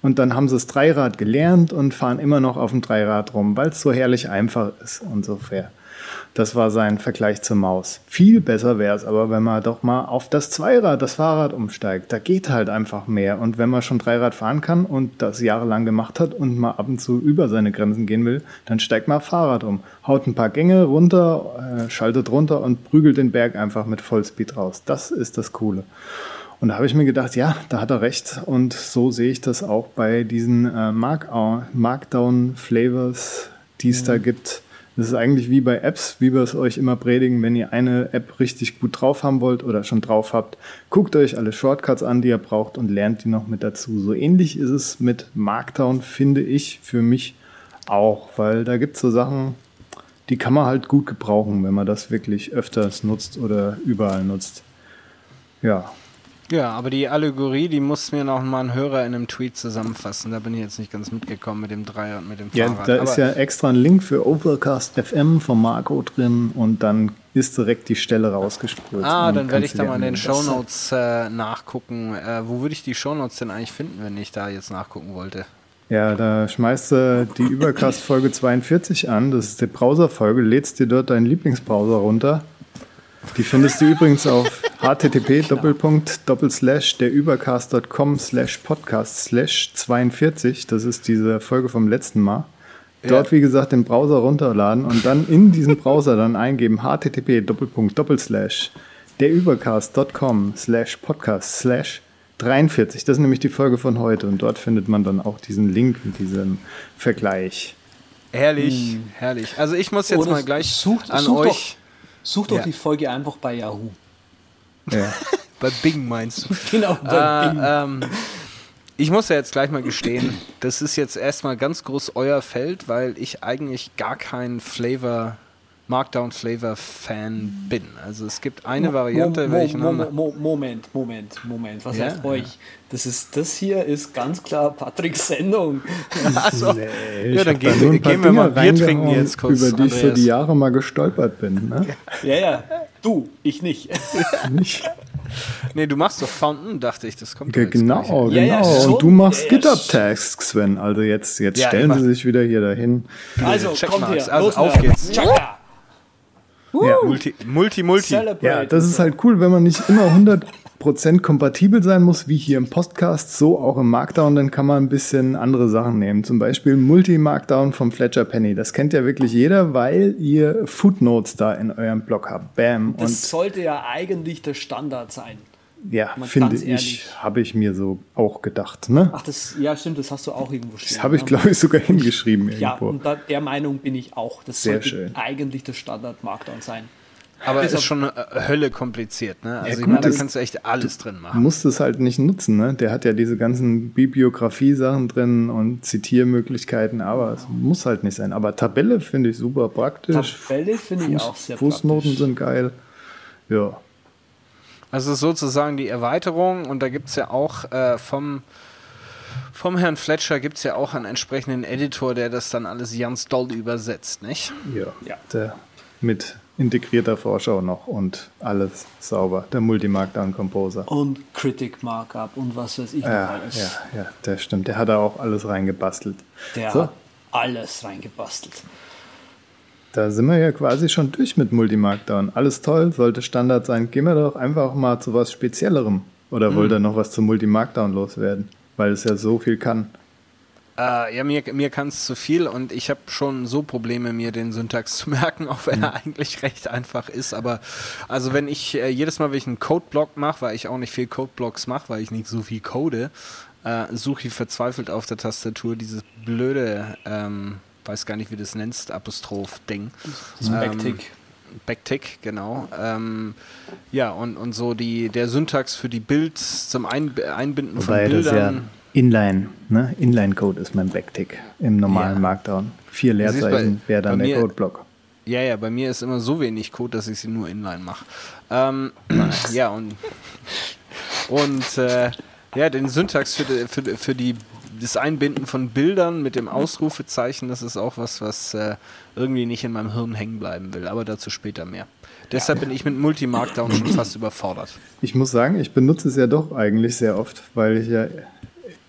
Und dann haben sie das Dreirad gelernt und fahren immer noch auf dem Dreirad rum, weil es so herrlich einfach ist und so fair. Das war sein Vergleich zur Maus. Viel besser wäre es aber, wenn man doch mal auf das Zweirad, das Fahrrad umsteigt. Da geht halt einfach mehr. Und wenn man schon Dreirad fahren kann und das jahrelang gemacht hat und mal ab und zu über seine Grenzen gehen will, dann steigt mal Fahrrad um. Haut ein paar Gänge runter, äh, schaltet runter und prügelt den Berg einfach mit Vollspeed raus. Das ist das Coole. Und da habe ich mir gedacht, ja, da hat er recht. Und so sehe ich das auch bei diesen äh, Markdown-Flavors, die es mhm. da gibt das ist eigentlich wie bei Apps, wie wir es euch immer predigen, wenn ihr eine App richtig gut drauf haben wollt oder schon drauf habt, guckt euch alle Shortcuts an, die ihr braucht und lernt die noch mit dazu. So ähnlich ist es mit Markdown, finde ich, für mich auch, weil da gibt es so Sachen, die kann man halt gut gebrauchen, wenn man das wirklich öfters nutzt oder überall nutzt. Ja, ja, aber die Allegorie, die muss mir noch mal ein Hörer in einem Tweet zusammenfassen. Da bin ich jetzt nicht ganz mitgekommen mit dem Dreier und mit dem ja, Fahrrad. Da aber ist ja extra ein Link für Overcast FM von Marco drin und dann ist direkt die Stelle rausgespult. Ah, dann werde ich da mal in den Shownotes äh, nachgucken. Äh, wo würde ich die Shownotes denn eigentlich finden, wenn ich da jetzt nachgucken wollte? Ja, da schmeißt du die Übercast Folge 42 an. Das ist die Browser-Folge. Lädst dir dort deinen Lieblingsbrowser runter die findest du übrigens auf http derübercast.com slash podcast slash 42. Das ist diese Folge vom letzten Mal. Dort, wie gesagt, den Browser runterladen und dann in diesen Browser dann eingeben http derübercast.com slash podcast slash 43. Das ist nämlich die Folge von heute und dort findet man dann auch diesen Link mit diesem Vergleich. Herrlich, hm. herrlich. Also ich muss jetzt Oder mal gleich sucht, an sucht euch. Such doch ja. die Folge einfach bei Yahoo. Ja. bei Bing meinst du? Genau, bei äh, Bing. Ähm, ich muss ja jetzt gleich mal gestehen, das ist jetzt erstmal ganz groß euer Feld, weil ich eigentlich gar keinen Flavor Markdown Flavor Fan bin. Also es gibt eine Variante, mo, mo, welche mo, mo, Moment, Moment, Moment. Was ja, heißt euch? Das ist das hier ist ganz klar Patricks Sendung. also, nee, ja, dann gehen, wir, gehen wir mal Bier trinken jetzt kurz. Über die ich so die Jahre mal gestolpert bin. Ne? ja, ja. Du, ich nicht. nicht. nee, du machst doch Fountain, dachte ich, das kommt Ge doch jetzt genau, gleich. genau. Ja, ja. Und du machst Ja, ja, GitHub-Tags, Sven. Also jetzt, jetzt Ja, stellen sie sich wieder hier dahin. Also, kommt her. Also, los, auf geht's. Chaka. Ja. Multi, Multi, Multi. Celebrate. Ja, das ist halt cool, wenn man nicht immer 100% kompatibel sein muss, wie hier im Podcast, so auch im Markdown, dann kann man ein bisschen andere Sachen nehmen. Zum Beispiel Multi-Markdown vom Fletcher Penny. Das kennt ja wirklich jeder, weil ihr Footnotes da in eurem Blog habt. Bam. Und Das sollte ja eigentlich der Standard sein. Ja, mal finde ich, habe ich mir so auch gedacht. Ne? Ach, das, ja, stimmt, das hast du auch irgendwo stehen. Das habe ich, ne? glaube ich, sogar hingeschrieben Ja, irgendwo. und da, der Meinung bin ich auch. Das Sehr sollte schön. eigentlich der Standard Markdown sein. Aber Bis ist schon äh, Hölle kompliziert, ne? Also ich gut, meine, da das- kannst du echt alles drin Du machen. musst es halt nicht nutzen, ne? Der hat ja diese ganzen Bibliografie-Sachen drin und Zitiermöglichkeiten, aber es muss halt nicht sein. Aber Tabelle finde ich super praktisch. Tabelle finde ich auch sehr Fußnoten praktisch. sind geil. Ja. Also sozusagen die Erweiterung und da gibt es ja auch äh, vom, vom Herrn Fletcher gibt es ja auch einen entsprechenden Editor, der das dann alles ganz doll übersetzt, nicht? Ja. Ja. Der mit integrierter Vorschau noch und alles sauber. Der Multimarkdown Composer. Und Critic Markup und was weiß ich noch Ja, alles. ja, ja, der stimmt. Der hat da auch alles reingebastelt. Der So. hat alles reingebastelt. Da sind wir ja quasi schon durch mit Multimarkdown. Alles toll, sollte Standard sein. Gehen wir doch einfach mal zu was Speziellerem. Oder wollt ihr noch was zum Multimarkdown loswerden? Weil es ja so viel kann. Äh, ja, mir, mir kann es zu viel und ich habe schon so Probleme, mir den Syntax zu merken, auch wenn er eigentlich recht einfach ist. Aber also wenn ich äh, jedes Mal, wenn ich einen Codeblock mache, weil ich auch nicht viel Codeblocks mache, weil ich nicht so viel code, äh, suche ich verzweifelt auf der Tastatur dieses blöde, ähm, weiß gar nicht, wie du das nennst, Apostroph-Ding. Das Ähm, Backtick. Backtick, genau. Ähm, ja, und, und so die, der Syntax für die Bild zum Einb Einbinden von Wobei das ja Bildern. Inline, ne? Inline-Code ist mein Backtick im normalen Ja. Markdown. Vier Leerzeichen wäre dann der Codeblock. Ja, ja, bei mir ist immer so wenig Code, dass ich sie nur inline mache. Ähm, ja, und, und äh, ja, den Syntax für, die, für, für die, das Einbinden von Bildern mit dem Ausrufezeichen, das ist auch was, was äh, irgendwie nicht in meinem Hirn hängen bleiben will, aber dazu später mehr. Deshalb bin ich mit Multi-Markdown schon fast überfordert. Ich muss sagen, ich benutze es ja doch eigentlich sehr oft, weil ich ja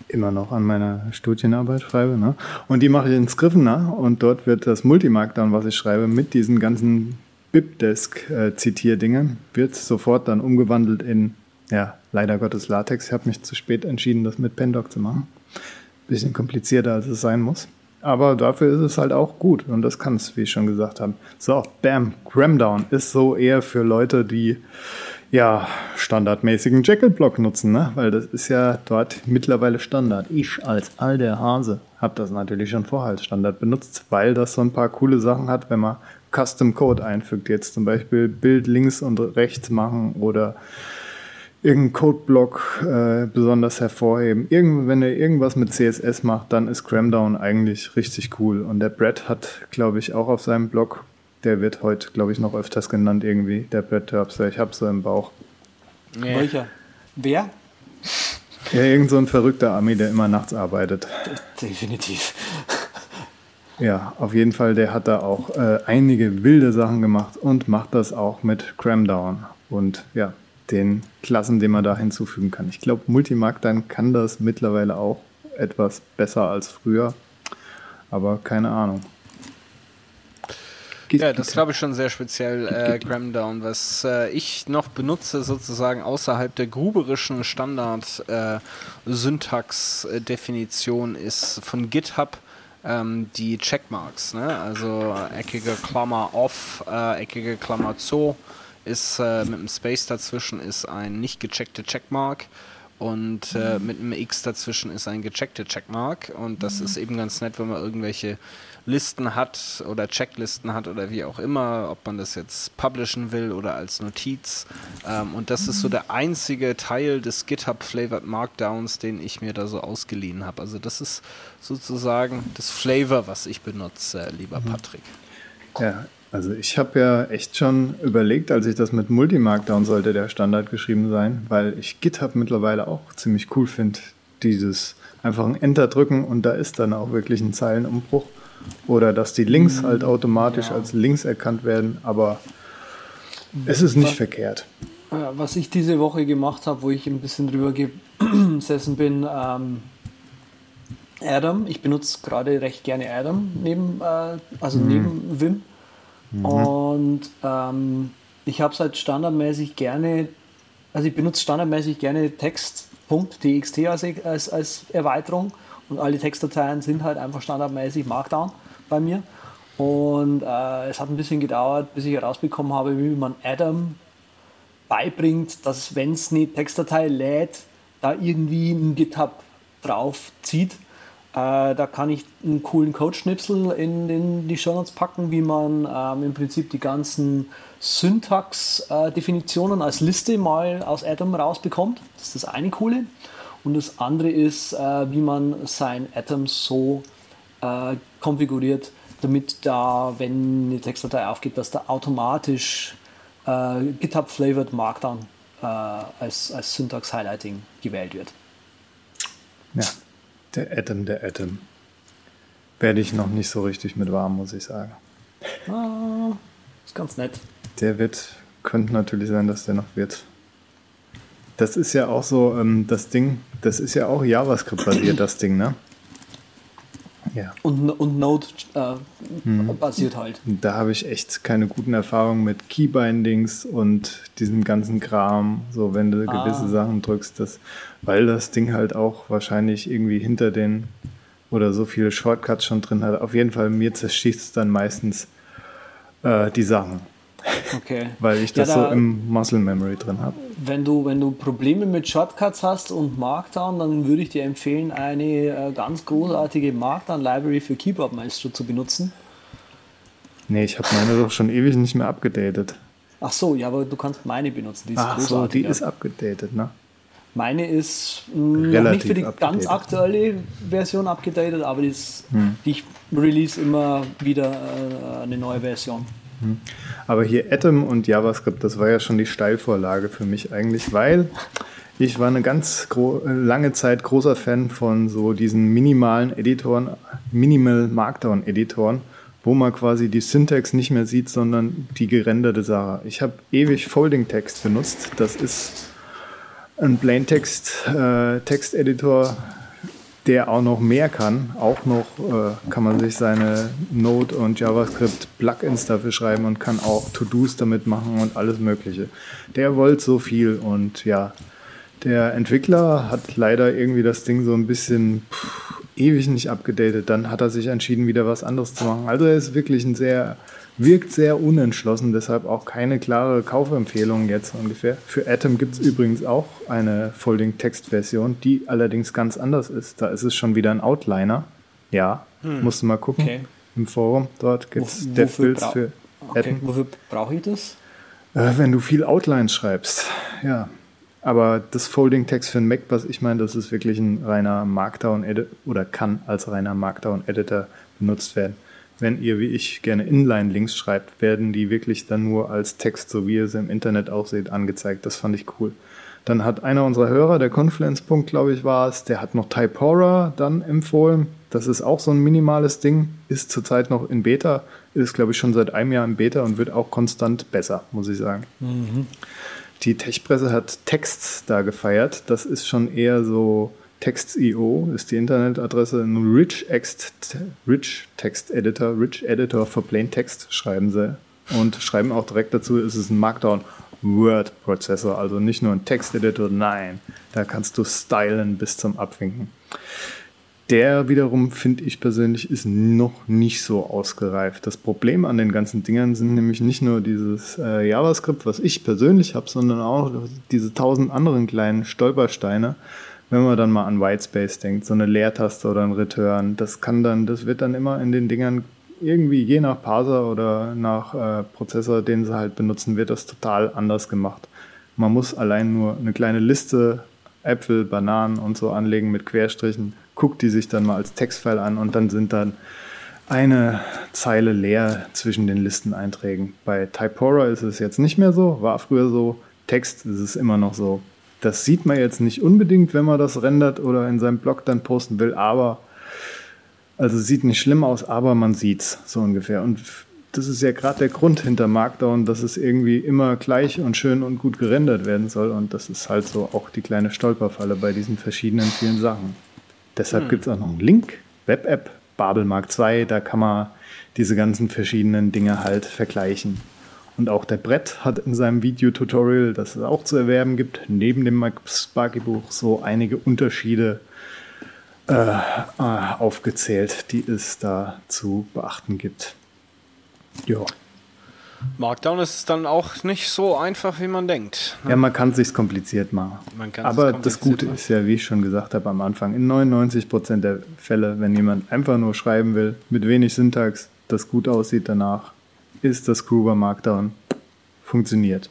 immer noch an meiner Studienarbeit schreibe. Ne? Und die mache ich in Scrivener und dort wird das Multimarkdown, was ich schreibe, mit diesen ganzen Bibdesk-Zitierdingen, wird sofort dann umgewandelt in, ja, leider Gottes Latex. Ich habe mich zu spät entschieden, das mit Pendoc zu machen. Bisschen komplizierter, als es sein muss. Aber dafür ist es halt auch gut und das kann es, wie ich schon gesagt habe. So, bam, Cramdown ist so eher für Leute, die ja standardmäßigen Jekyll-Block nutzen, ne? weil das ist ja dort mittlerweile Standard. Ich als alter Hase habe das natürlich schon vorher als Standard benutzt, weil das so ein paar coole Sachen hat, wenn man Custom Code einfügt. Jetzt zum Beispiel Bild links und rechts machen oder irgendeinen Codeblock äh, besonders hervorheben. Irgend, wenn er irgendwas mit CSS macht, dann ist Cramdown eigentlich richtig cool. Und der Brett hat, glaube ich, auch auf seinem Blog, der wird heute, glaube ich, noch öfters genannt irgendwie, der Brett Terpster. Ich habe so im Bauch. Welcher? Wer? Ja, irgend so ein verrückter Ami, der immer nachts arbeitet. Definitiv. Ja, auf jeden Fall, der hat da auch äh, einige wilde Sachen gemacht und macht das auch mit Cramdown. Und ja, den Klassen, den man da hinzufügen kann. Ich glaube, Multimarkdown kann das mittlerweile auch etwas besser als früher. Aber keine Ahnung. Geht- Ja, das glaube ich schon sehr speziell, äh, Gramdown. Was äh, ich noch benutze, sozusagen außerhalb der gruberischen Standard-Syntax-Definition, ist von GitHub ähm, die Checkmarks. Ne? Also eckige Klammer off, äh, eckige Klammer zu, ist äh, mit einem Space dazwischen ist ein nicht gecheckte Checkmark. Und äh, mit einem X dazwischen ist ein gecheckte Checkmark. Und das ist eben ganz nett, wenn man irgendwelche Listen hat oder Checklisten hat oder wie auch immer, ob man das jetzt publishen will oder als Notiz. Ähm, und das ist so der einzige Teil des GitHub Flavored Markdowns, den ich mir da so ausgeliehen habe. Also das ist sozusagen das Flavor, was ich benutze, lieber Patrick. Ja, also ich habe ja echt schon überlegt, als ich das mit Multimarkdown sollte der Standard geschrieben sein, weil ich GitHub mittlerweile auch ziemlich cool finde. Dieses einfach ein Enter drücken und da ist dann auch wirklich ein Zeilenumbruch. Oder dass die Links halt automatisch als Links erkannt werden, aber es ist nicht verkehrt. was ich diese Woche gemacht habe, wo ich ein bisschen drüber gesessen bin, ähm, Adam. Ich benutze gerade recht gerne Adam neben, äh, also mhm. neben Vim. Mhm. Und ähm, ich habe es halt standardmäßig gerne, also ich benutze standardmäßig gerne Text.txt als, als, als Erweiterung und alle Textdateien sind halt einfach standardmäßig Markdown bei mir. Und äh, es hat ein bisschen gedauert, bis ich herausbekommen habe, wie man Adam beibringt, dass wenn es eine Textdatei lädt, da irgendwie ein GitHub drauf zieht. Äh, da kann ich einen coolen Code-Schnipsel in, in, die Show Notes packen, wie man ähm, im Prinzip die ganzen Syntax-Definitionen als Liste mal aus Atom rausbekommt. Das ist das eine coole. Und das andere ist, äh, wie man sein Atom so äh, konfiguriert, damit da, wenn eine Textdatei aufgeht, dass da automatisch äh, GitHub Flavored Markdown äh, als, als Syntax Highlighting gewählt wird. Ja, der Atom, der Atom. Werde ich noch nicht so richtig mit warm, muss ich sagen. Ah, ist ganz nett. Der wird, könnte natürlich sein, dass der noch wird. Das ist ja auch so, ähm, das Ding, das ist ja auch JavaScript-basiert, das Ding, ne? Ja. Und, und Node äh, hm. basiert halt. Da habe ich echt keine guten Erfahrungen mit Keybindings und diesem ganzen Kram. So, wenn du ah. gewisse Sachen drückst, das, weil das Ding halt auch wahrscheinlich irgendwie hinter den oder so viele Shortcuts schon drin hat. Auf jeden Fall, mir zerschießt es dann meistens äh, die Sachen. Okay. Weil ich das ja, da, so im Muscle Memory drin habe. Wenn du, wenn du Probleme mit Shortcuts hast und Markdown, dann würde ich dir empfehlen, eine äh, ganz großartige Markdown-Library für Keyboard Maestro zu benutzen. Nee, ich habe meine doch schon ewig nicht mehr abgedatet. Ach so, ja, aber du kannst meine benutzen. Die ist Ach so, die ist abgedatet, ne? Meine ist mh, hm, nicht für die updated. ganz aktuelle Version abgedatet, aber die ist, hm. ich release immer wieder äh, eine neue Version. Hm. Aber hier Atom und JavaScript, das war ja schon die Steilvorlage für mich eigentlich, weil ich war eine ganz lange Zeit großer Fan von so diesen minimalen Editoren, Minimal Markdown Editoren, wo man quasi die Syntax nicht mehr sieht, sondern die gerenderte Sache. Ich habe ewig Folding Text benutzt. Das ist ein Plain Text äh, Texteditor, der auch noch mehr kann. Auch noch äh, kann man sich seine Node und JavaScript Plugins dafür schreiben und kann auch To-Dos damit machen und alles Mögliche. Der wollte so viel und ja, der Entwickler hat leider irgendwie das Ding so ein bisschen pff, ewig nicht abgedatet. Dann hat er sich entschieden, wieder was anderes zu machen. Also er ist wirklich ein sehr wirkt sehr unentschlossen, deshalb auch keine klare Kaufempfehlung jetzt ungefähr. Für Atom gibt es übrigens auch eine Folding-Text-Version, die allerdings ganz anders ist. Da ist es schon wieder ein Outliner. Ja, hm. musst du mal gucken. Okay. Im Forum, dort gibt es DevBuilds für okay. Atom. Wofür brauche ich das? Äh, wenn du viel Outlines schreibst, ja. Aber das Folding-Text für ein Mac, was ich meine, das ist wirklich ein reiner Markdown-Editor oder kann als reiner Markdown-Editor benutzt werden wenn ihr wie ich gerne Inline-Links schreibt, werden die wirklich dann nur als Text, so wie ihr es im Internet auch seht, angezeigt. Das fand ich cool. Dann hat einer unserer Hörer, der Confluence-Punkt, glaube ich, war es, der hat noch Typora dann empfohlen. Das ist auch so ein minimales Ding, ist zurzeit noch in Beta, ist, glaube ich, schon seit einem Jahr in Beta und wird auch konstant besser, muss ich sagen. Mhm. Die Techpresse hat Texts da gefeiert. Das ist schon eher so Text.io ist die Internetadresse. Rich, Rich Text Editor, Rich Editor for Plain Text schreiben sie. Und schreiben auch direkt dazu, es ist ein Markdown Word Prozessor, also nicht nur ein Texteditor, nein, da kannst du stylen bis zum Abwinken. Der wiederum, finde ich persönlich, ist noch nicht so ausgereift. Das Problem an den ganzen Dingern sind nämlich nicht nur dieses äh, JavaScript, was ich persönlich habe, sondern auch diese tausend anderen kleinen Stolpersteine, wenn man dann mal an Whitespace denkt, so eine Leertaste oder ein Return, das kann dann, das wird dann immer in den Dingern irgendwie je nach Parser oder nach äh, Prozessor, den sie halt benutzen, wird das total anders gemacht. Man muss allein nur eine kleine Liste Äpfel, Bananen und so anlegen mit Querstrichen, guckt die sich dann mal als Textfile an und dann sind dann eine Zeile leer zwischen den Listeneinträgen. Bei Typora ist es jetzt nicht mehr so, war früher so. Text ist es immer noch so. Das sieht man jetzt nicht unbedingt, wenn man das rendert oder in seinem Blog dann posten will, aber also sieht nicht schlimm aus, aber man sieht's so ungefähr. Und das ist ja gerade der Grund hinter Markdown, dass es irgendwie immer gleich und schön und gut gerendert werden soll. Und das ist halt so auch die kleine Stolperfalle bei diesen verschiedenen vielen Sachen. Deshalb Hm. gibt es auch noch einen Link, Web-App, Babel Mark 2, da kann man diese ganzen verschiedenen Dinge halt vergleichen. Und auch der Brett hat in seinem Videotutorial, das es auch zu erwerben gibt, neben dem Sparky-Buch so einige Unterschiede äh, äh, aufgezählt, die es da zu beachten gibt. Ja. Markdown ist dann auch nicht so einfach, wie man denkt. ja, man kann sich's kompliziert machen. Aber das Gute machen. ist ja, wie ich schon gesagt habe am Anfang, in 99% der Fälle, wenn jemand einfach nur schreiben will, mit wenig Syntax, das gut aussieht danach, ist das Gruber Markdown funktioniert.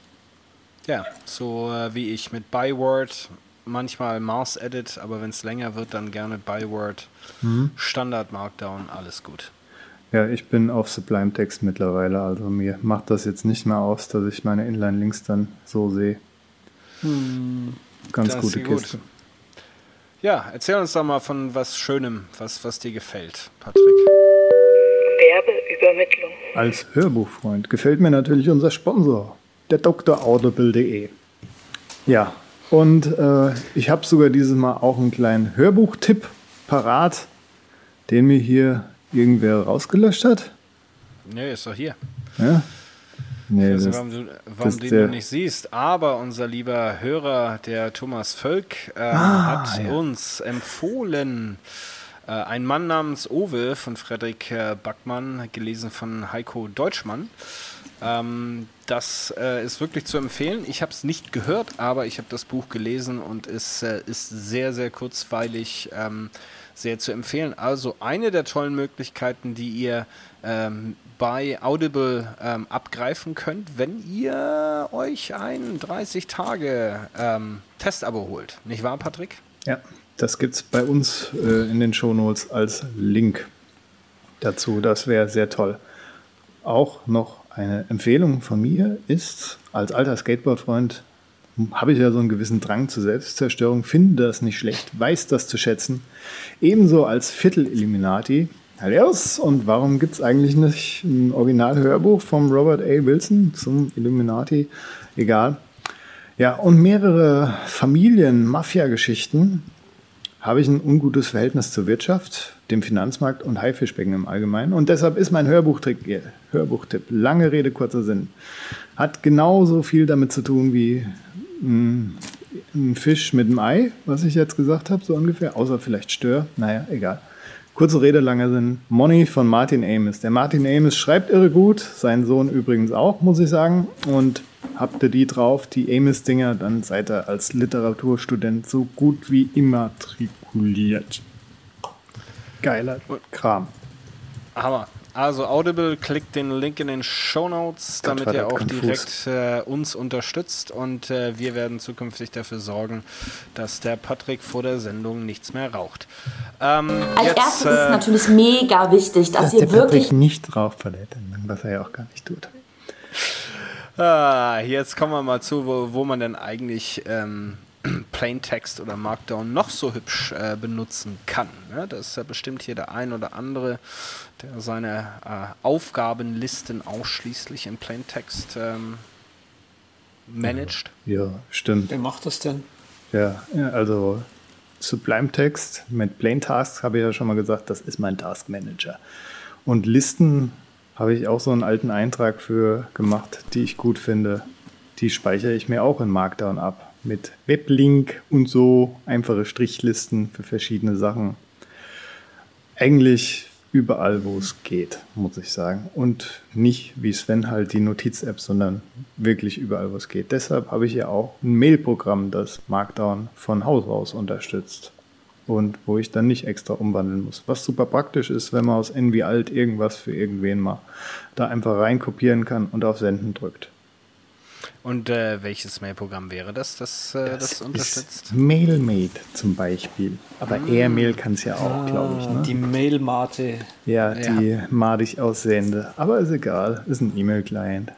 Ja, so äh, wie ich mit Byword, manchmal Mars Edit, aber wenn es länger wird, dann gerne Byword, Mhm. Standard Markdown, alles gut. Ja, ich bin auf Sublime Text mittlerweile, also mir macht das jetzt nicht mehr aus, dass ich meine Inline-Links dann so sehe. Ganz das gute ist gut. Kiste. Ja, erzähl uns doch mal von was Schönem, was, was dir gefällt, Patrick. Werbeübermittlung. Als Hörbuchfreund gefällt mir natürlich unser Sponsor, der draudible.de. Ja, und äh, ich habe sogar dieses Mal auch einen kleinen Hörbuchtipp parat, den mir hier irgendwer rausgelöscht hat. Nee, ist doch hier. Ja? Nee, Ich weiß nicht, warum du, warum ist du nicht siehst, aber unser lieber Hörer, der Thomas Völk, ähm, Ah, hat ja. uns empfohlen, äh, ein Mann namens Owe von Frederik äh, Backmann, gelesen von Heiko Deutschmann. Ähm, das äh, ist wirklich zu empfehlen. Ich habe es nicht gehört, aber ich habe das Buch gelesen und es äh, ist sehr, sehr kurzweilig, ähm, sehr zu empfehlen. Also eine der tollen Möglichkeiten, die ihr ähm, bei Audible ähm, abgreifen könnt, wenn ihr euch ein 30 Tage ähm, Testabo holt. Nicht wahr, Patrick? ja, das gibt es bei uns äh, in den Shownotes als Link dazu. Das wäre sehr toll. Auch noch eine Empfehlung von mir ist, als alter Skateboardfreund habe ich ja so einen gewissen Drang zur Selbstzerstörung, finde das nicht schlecht, weiß das zu schätzen. Ebenso als Viertel-Illuminati. Alios, und warum gibt es eigentlich nicht ein Originalhörbuch vom Robert A. Wilson zum Illuminati? Egal. Ja, und mehrere Familien-Mafia-Geschichten habe ich ein ungutes Verhältnis zur Wirtschaft, dem Finanzmarkt und Haifischbecken im Allgemeinen. Und deshalb ist mein Hörbuchtrick, äh, Hörbuchtipp, lange Rede, kurzer Sinn, hat genauso viel damit zu tun wie ein, ein Fisch mit einem Ei, was ich jetzt gesagt habe, so ungefähr, außer vielleicht Stör. Naja, egal. Kurze Rede, langer Sinn. Money von Martin Amis. Der Martin Amis schreibt irre gut, sein Sohn übrigens auch, muss ich sagen. Und habt ihr die drauf, die Amis-Dinger, dann seid ihr als Literaturstudent so gut wie immatrikuliert. Geiler Kram. Hammer. Also Audible, klickt den Link in den Show Notes, damit ihr auch konfus. direkt äh, uns unterstützt und äh, wir werden zukünftig dafür sorgen, dass der Patrick vor der Sendung nichts mehr raucht. Ähm, Als jetzt, erstes ist es äh, natürlich mega wichtig, dass Dass ihr der Patrick wirklich nicht drauf verlädt, was er ja auch gar nicht tut. Ah, jetzt kommen wir mal zu, wo, wo man denn eigentlich ähm, Plaintext oder Markdown noch so hübsch äh, benutzen kann. Ne? Das ist ja bestimmt hier der ein oder andere, der seine äh, Aufgabenlisten ausschließlich in Plaintext ähm, managt. Ja, stimmt. Wer macht das denn? Ja, also Sublime Text mit Plain Tasks habe ich ja schon mal gesagt, das ist mein Task Manager. Und Listen habe ich auch so einen alten Eintrag für gemacht, die ich gut finde. Die speichere ich mir auch in Markdown ab. Mit Weblink und so einfache Strichlisten für verschiedene Sachen. Eigentlich überall, wo es geht, muss ich sagen. Und nicht wie Sven halt die Notiz-App, sondern wirklich überall, wo es geht. Deshalb habe ich ja auch ein Mail-Programm, das Markdown von Haus aus unterstützt. Und wo ich dann nicht extra umwandeln muss. Was super praktisch ist, wenn man aus Envy Alt irgendwas für irgendwen mal da einfach reinkopieren kann und auf Senden drückt. Und äh, welches Mailprogramm wäre das, das äh, das, unterstützt? Ist MailMate zum Beispiel. Aber Airmail kann es ja auch, glaube ich. Ah, Ne? Die Mailmate. ja, Ja. die madig aussehende. Aber ist egal, ist ein E-Mail-Client.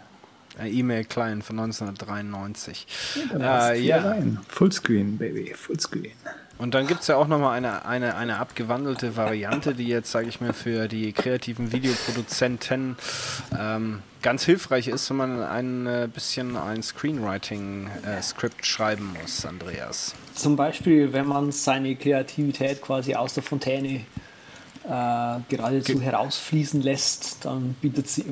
Ein E-Mail-Client von 1993. Dann hast Äh, ja. rein. Fullscreen, Baby, Fullscreen. Und dann gibt es ja auch nochmal eine, eine, eine abgewandelte Variante, die jetzt, sage ich mal, für die kreativen Videoproduzenten ähm, ganz hilfreich ist, wenn man ein äh, bisschen ein Screenwriting-Skript äh, schreiben muss, Andreas. Zum Beispiel, wenn man seine Kreativität quasi aus der Fontäne äh, geradezu Ge herausfließen lässt, dann bietet sie.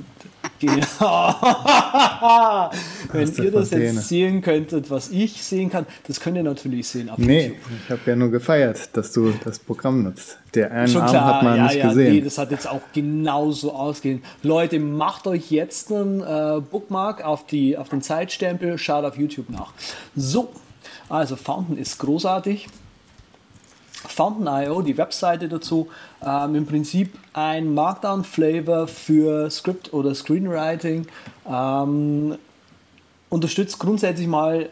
Genau. Wenn ihr das jetzt sehen könntet, was ich sehen kann, das könnt ihr natürlich sehen. Auf nee, YouTube. ich habe ja nur gefeiert, dass du das Programm nutzt. Der einen Schon Arm klar, hat man ja, nicht ja, gesehen. Nee, das hat jetzt auch genauso ausgehen. Leute, macht euch jetzt einen äh, Bookmark auf, die, auf den Zeitstempel, schaut auf YouTube nach. So, also Fountain ist großartig. Fountain.io, die Webseite dazu, ähm, im Prinzip ein Markdown-Flavor für Script oder Screenwriting. Ähm, unterstützt grundsätzlich mal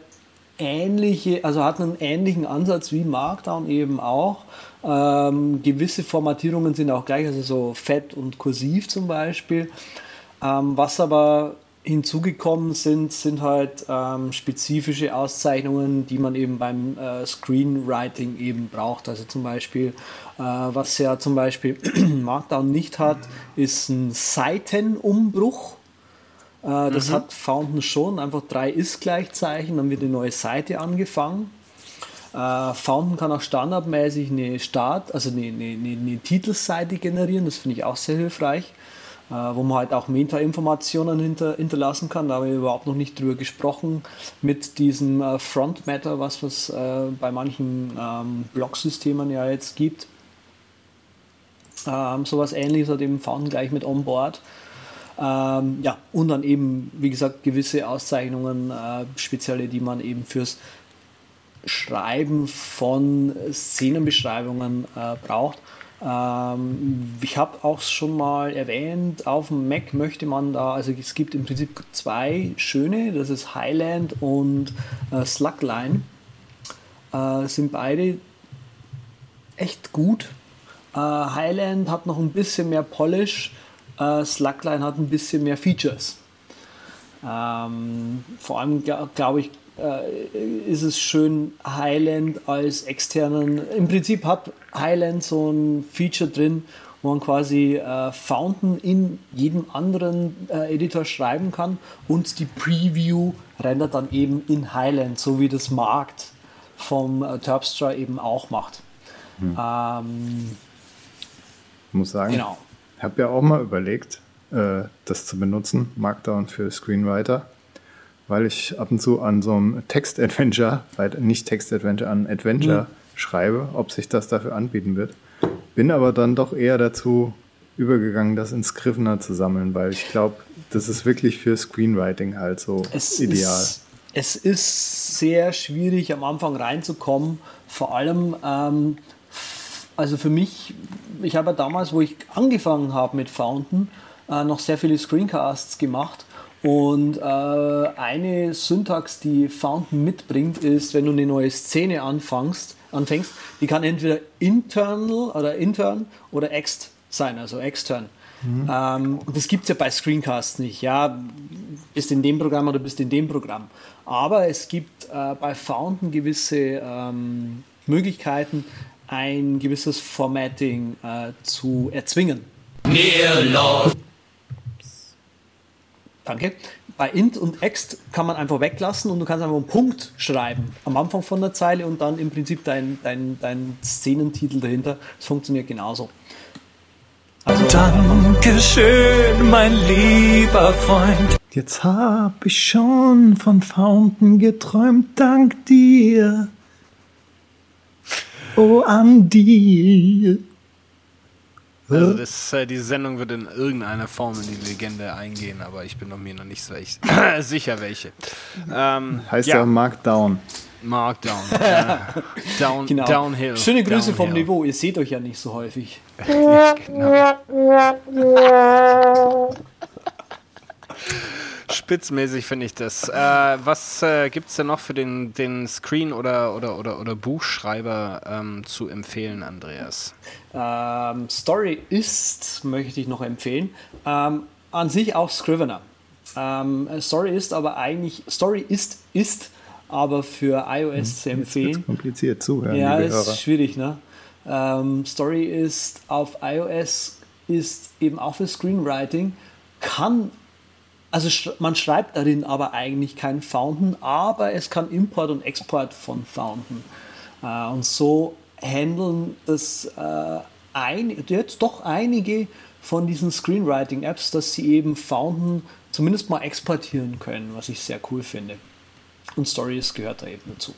ähnliche, also hat einen ähnlichen Ansatz wie Markdown eben auch. Ähm, gewisse Formatierungen sind auch gleich, also so fett und kursiv zum Beispiel. Ähm, was aber hinzugekommen sind, sind halt ähm, spezifische Auszeichnungen, die man eben beim äh, Screenwriting eben braucht. Also zum Beispiel, äh, was ja zum Beispiel Markdown nicht hat, ist ein Seitenumbruch. Äh, das mhm. hat Fountain schon, einfach drei Ist-Gleichzeichen, dann wird eine neue Seite angefangen. Äh, Fountain kann auch standardmäßig eine Start, also eine, eine, eine Titelseite generieren, das finde ich auch sehr hilfreich. Äh, wo man halt auch Meta-Informationen hinter, hinterlassen kann. Da haben wir überhaupt noch nicht drüber gesprochen. Mit diesem äh, Front Matter, was es äh, bei manchen ähm, Blog-Systemen ja jetzt gibt. Ähm, sowas ähnliches hat eben Fountain gleich mit Onboard. Ähm, ja, und dann eben, wie gesagt, gewisse Auszeichnungen, äh, spezielle, die man eben fürs Schreiben von Szenenbeschreibungen äh, braucht. Ähm, ich habe auch schon mal erwähnt, auf dem Mac möchte man da, also es gibt im Prinzip zwei schöne, das ist Highland und äh, Slugline. Äh, sind beide echt gut. Äh, Highland hat noch ein bisschen mehr Polish, äh, Slugline hat ein bisschen mehr Features. Ähm, vor allem glaube ich, äh, ist es schön, Highland als externen. Im Prinzip hat Highland so ein Feature drin, wo man quasi äh, Fountain in jedem anderen äh, Editor schreiben kann und die Preview rendert dann eben in Highland, so wie das Markt vom äh, Terpstra eben auch macht. Hm. Ähm, ich muss sagen, genau. ich habe ja auch mal überlegt, äh, das zu benutzen, Markdown für Screenwriter weil ich ab und zu an so einem Text-Adventure, nicht Text-Adventure, an Adventure mhm. schreibe, ob sich das dafür anbieten wird. Bin aber dann doch eher dazu übergegangen, das in Scrivener zu sammeln, weil ich glaube, das ist wirklich für Screenwriting halt so es ideal. Ist, es ist sehr schwierig, am Anfang reinzukommen. Vor allem, ähm, also für mich, ich habe ja damals, wo ich angefangen habe mit Fountain, äh, noch sehr viele Screencasts gemacht und äh, eine Syntax, die Fountain mitbringt, ist, wenn du eine neue Szene anfängst, anfängst, die kann entweder internal oder intern oder ext sein, also extern. Mhm. Ähm, das gibt es ja bei Screencasts nicht. Ja, bist in dem Programm oder bist in dem Programm. Aber es gibt äh, bei Fountain gewisse ähm, Möglichkeiten, ein gewisses Formatting äh, zu erzwingen. Near Lord. Danke. Bei int und ext kann man einfach weglassen und du kannst einfach einen Punkt schreiben am Anfang von der Zeile und dann im Prinzip dein, dein, dein Szenentitel dahinter. Das funktioniert genauso. Also, Dankeschön, mein lieber Freund. Jetzt hab ich schon von Fountain geträumt, dank dir. Oh, an dir. Also das, äh, diese Sendung wird in irgendeiner Form in die Legende eingehen, aber ich bin mir noch nicht so echt sicher welche. Ähm, heißt ja, Markdown. Markdown. Äh, down, genau. Downhill. Schöne Grüße downhill. vom Niveau, ihr seht euch ja nicht so häufig. ja, genau. Spitzmäßig finde ich das. Äh, was äh, gibt es denn noch für den, den Screen- oder, oder, oder, oder Buchschreiber ähm, zu empfehlen, Andreas? Ähm, Story ist, möchte ich noch empfehlen, ähm, an sich auch Scrivener. Ähm, Story ist aber eigentlich, Story ist, ist aber für iOS zu Jetzt empfehlen. wird's kompliziert zuhören, Ja, ist Hörer. schwierig, ne? Ähm, Story ist auf iOS ist eben auch für Screenwriting, kann, also man schreibt darin aber eigentlich kein Fountain, aber es kann Import und Export von Fountain. Äh, und so handeln das äh, ein, jetzt doch einige von diesen Screenwriting-Apps, dass sie eben Fountain zumindest mal exportieren können, was ich sehr cool finde. Und Stories gehört da eben dazu.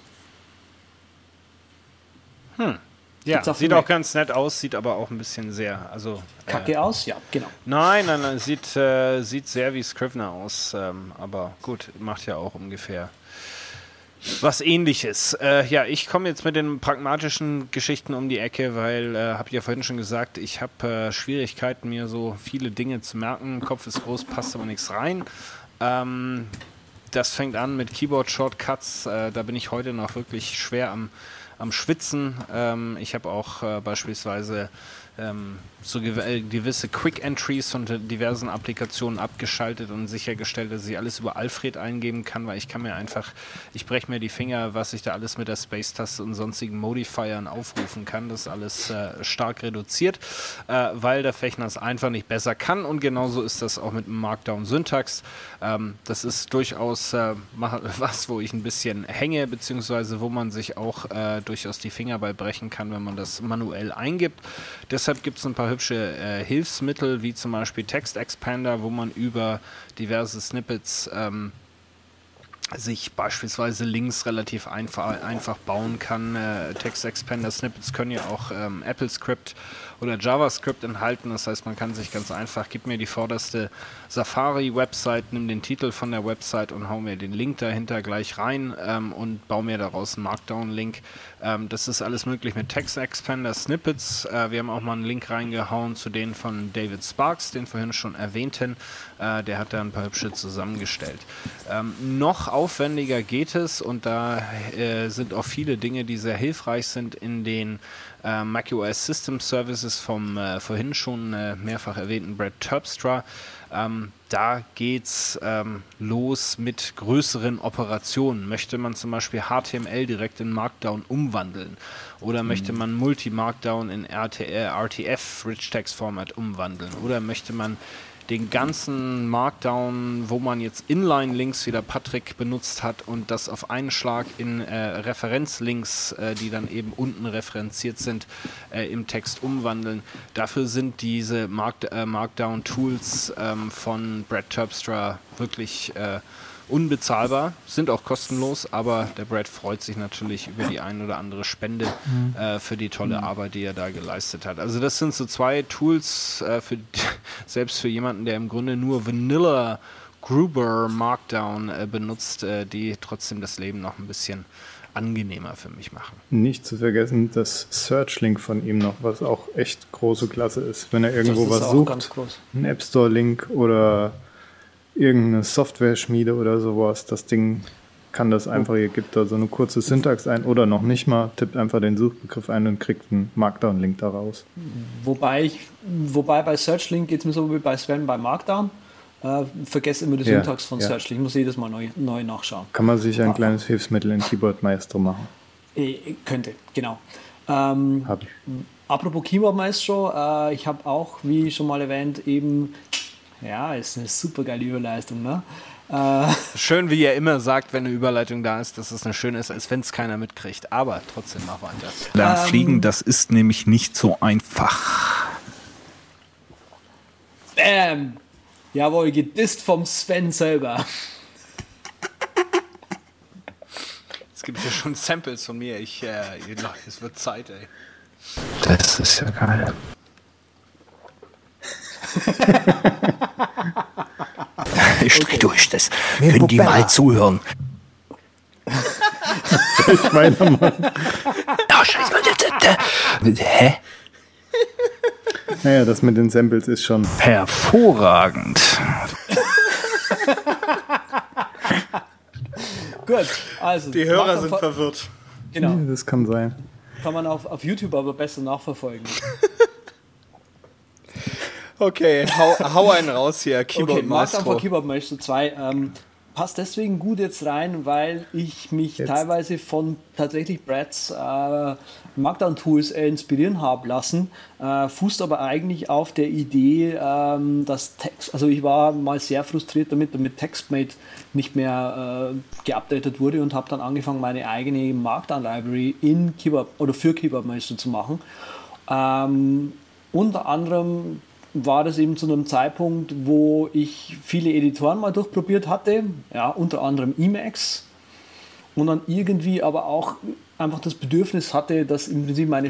Ja, sieht auch ganz nett aus, sieht aber auch ein bisschen sehr, also Kacke aus? Ja, genau. Nein, nein, nein, sieht, äh, sieht sehr wie Scrivener aus, ähm, aber gut, macht ja auch ungefähr was ähnliches. Äh, ja, ich komme jetzt mit den pragmatischen Geschichten um die Ecke, weil, äh, habe ich ja vorhin schon gesagt, ich habe äh, Schwierigkeiten, mir so viele Dinge zu merken. Kopf ist groß, passt aber nichts rein. Ähm, das fängt an mit Keyboard-Shortcuts. Äh, da bin ich heute noch wirklich schwer am, am Schwitzen. Ähm, ich habe auch äh, beispielsweise ähm, so äh, gewisse Quick Entries von de- diversen Applikationen abgeschaltet und sichergestellt, dass ich alles über Alfred eingeben kann, weil ich kann mir einfach, ich breche mir die Finger, was ich da alles mit der Space-Taste und sonstigen Modifiern aufrufen kann. Das ist alles äh, stark reduziert, äh, weil der Fechner es einfach nicht besser kann und genauso ist das auch mit dem Markdown-Syntax. Ähm, das ist durchaus äh, was, wo ich ein bisschen hänge, beziehungsweise wo man sich auch äh, durchaus die Finger bei brechen kann, wenn man das manuell eingibt. Deshalb gibt es ein paar hübsche äh, Hilfsmittel, wie zum Beispiel Text Expander, wo man über diverse Snippets ähm, sich beispielsweise Links relativ einfach, einfach bauen kann. Äh, Text Expander Snippets können ja auch ähm, AppleScript oder JavaScript enthalten. Das heißt, man kann sich ganz einfach, gib mir die vorderste Safari-Website, nimm den Titel von der Website und hau mir den Link dahinter gleich rein ähm, und baue mir daraus einen Markdown-Link. Ähm, das ist alles möglich mit Text Expander Snippets. Äh, wir haben auch mal einen Link reingehauen zu denen von David Sparks, den vorhin schon erwähnten. Äh, der hat da ein paar hübsche zusammengestellt. Ähm, noch aufwendiger geht es und da äh, sind auch viele Dinge, die sehr hilfreich sind in den äh, macOS System Services vom äh, vorhin schon äh, mehrfach erwähnten Brad Terpstra. Ähm, da geht's ähm, los mit größeren Operationen. Möchte man zum Beispiel HTML direkt in Markdown umwandeln oder möchte man Multi-Markdown in RTF, Rich Text Format umwandeln oder möchte man den ganzen Markdown, wo man jetzt Inline-Links, wie der Patrick benutzt hat, und das auf einen Schlag in äh, Referenzlinks, äh, die dann eben unten referenziert sind, äh, im Text umwandeln. Dafür sind diese Mark äh, Markdown-Tools ähm, von Brad Terpstra wirklich äh, unbezahlbar, sind auch kostenlos, aber der Brad freut sich natürlich über die ein oder andere Spende äh, für die tolle Arbeit, die er da geleistet hat. Also das sind so zwei Tools, äh, für, selbst für jemanden, der im Grunde nur Vanilla Gruber Markdown äh, benutzt, äh, die trotzdem das Leben noch ein bisschen angenehmer für mich machen. Nicht zu vergessen, das Search-Link von ihm noch, was auch echt große Klasse ist. Wenn er irgendwo was auch sucht, ganz groß. ein App Store-Link oder irgendeine Software-Schmiede oder sowas, das Ding kann das einfach, ihr gibt da so eine kurze Syntax ein oder noch nicht mal, tippt einfach den Suchbegriff ein und kriegt einen Markdown-Link daraus. Wobei, ich, wobei bei SearchLink geht es mir so wie bei Sven bei Markdown. Äh, vergesse immer die Ja, Syntax von ja. SearchLink, muss jedes Mal neu, neu nachschauen. Kann man sich ein Ah. kleines Hilfsmittel in Keyboard Maestro machen. Äh, könnte, genau. Ähm, Hab ich. apropos Keyboard Maestro, äh, ich habe auch, wie schon mal erwähnt, eben, ja, ist eine super geile Überleistung, ne? Äh, Schön, wie er immer sagt, wenn eine Überleitung da ist, dass es eine schöne ist, als wenn es keiner mitkriegt. Aber trotzdem mach weiter. Lernen Ähm, fliegen, das ist nämlich nicht so einfach. Bam! Jawohl, gedisst vom Sven selber. Es gibt ja schon Samples von mir. Ich, äh, es wird Zeit, ey. Das ist ja geil. Ich dreh durch das. Können die mal zuhören? Ich weitermachen. Ja, scheiße. Hä? Naja, das mit den Samples ist schon. Hervorragend. Gut, also. Die Hörer sind ver- verwirrt. Genau, Das kann sein. kann man auf, auf YouTube aber besser nachverfolgen. Okay, hau, hau einen raus hier. Keyboard Okay, Markdown Maestro. for Keyboard Maestro 2. Ähm, passt deswegen gut jetzt rein, weil ich mich Jetzt. teilweise von tatsächlich Brads äh, Markdown-Tools äh, inspirieren habe lassen, äh, fußt aber eigentlich auf der Idee, ähm, dass Text, also ich war mal sehr frustriert damit, damit TextMate nicht mehr äh, geupdatet wurde und habe dann angefangen, meine eigene Markdown-Library in Keyboard oder für Keyboard Maestro zu machen. Ähm, unter anderem war das eben zu einem Zeitpunkt, wo ich viele Editoren mal durchprobiert hatte, ja, unter anderem Emacs und dann irgendwie aber auch einfach das Bedürfnis hatte, dass im Prinzip meine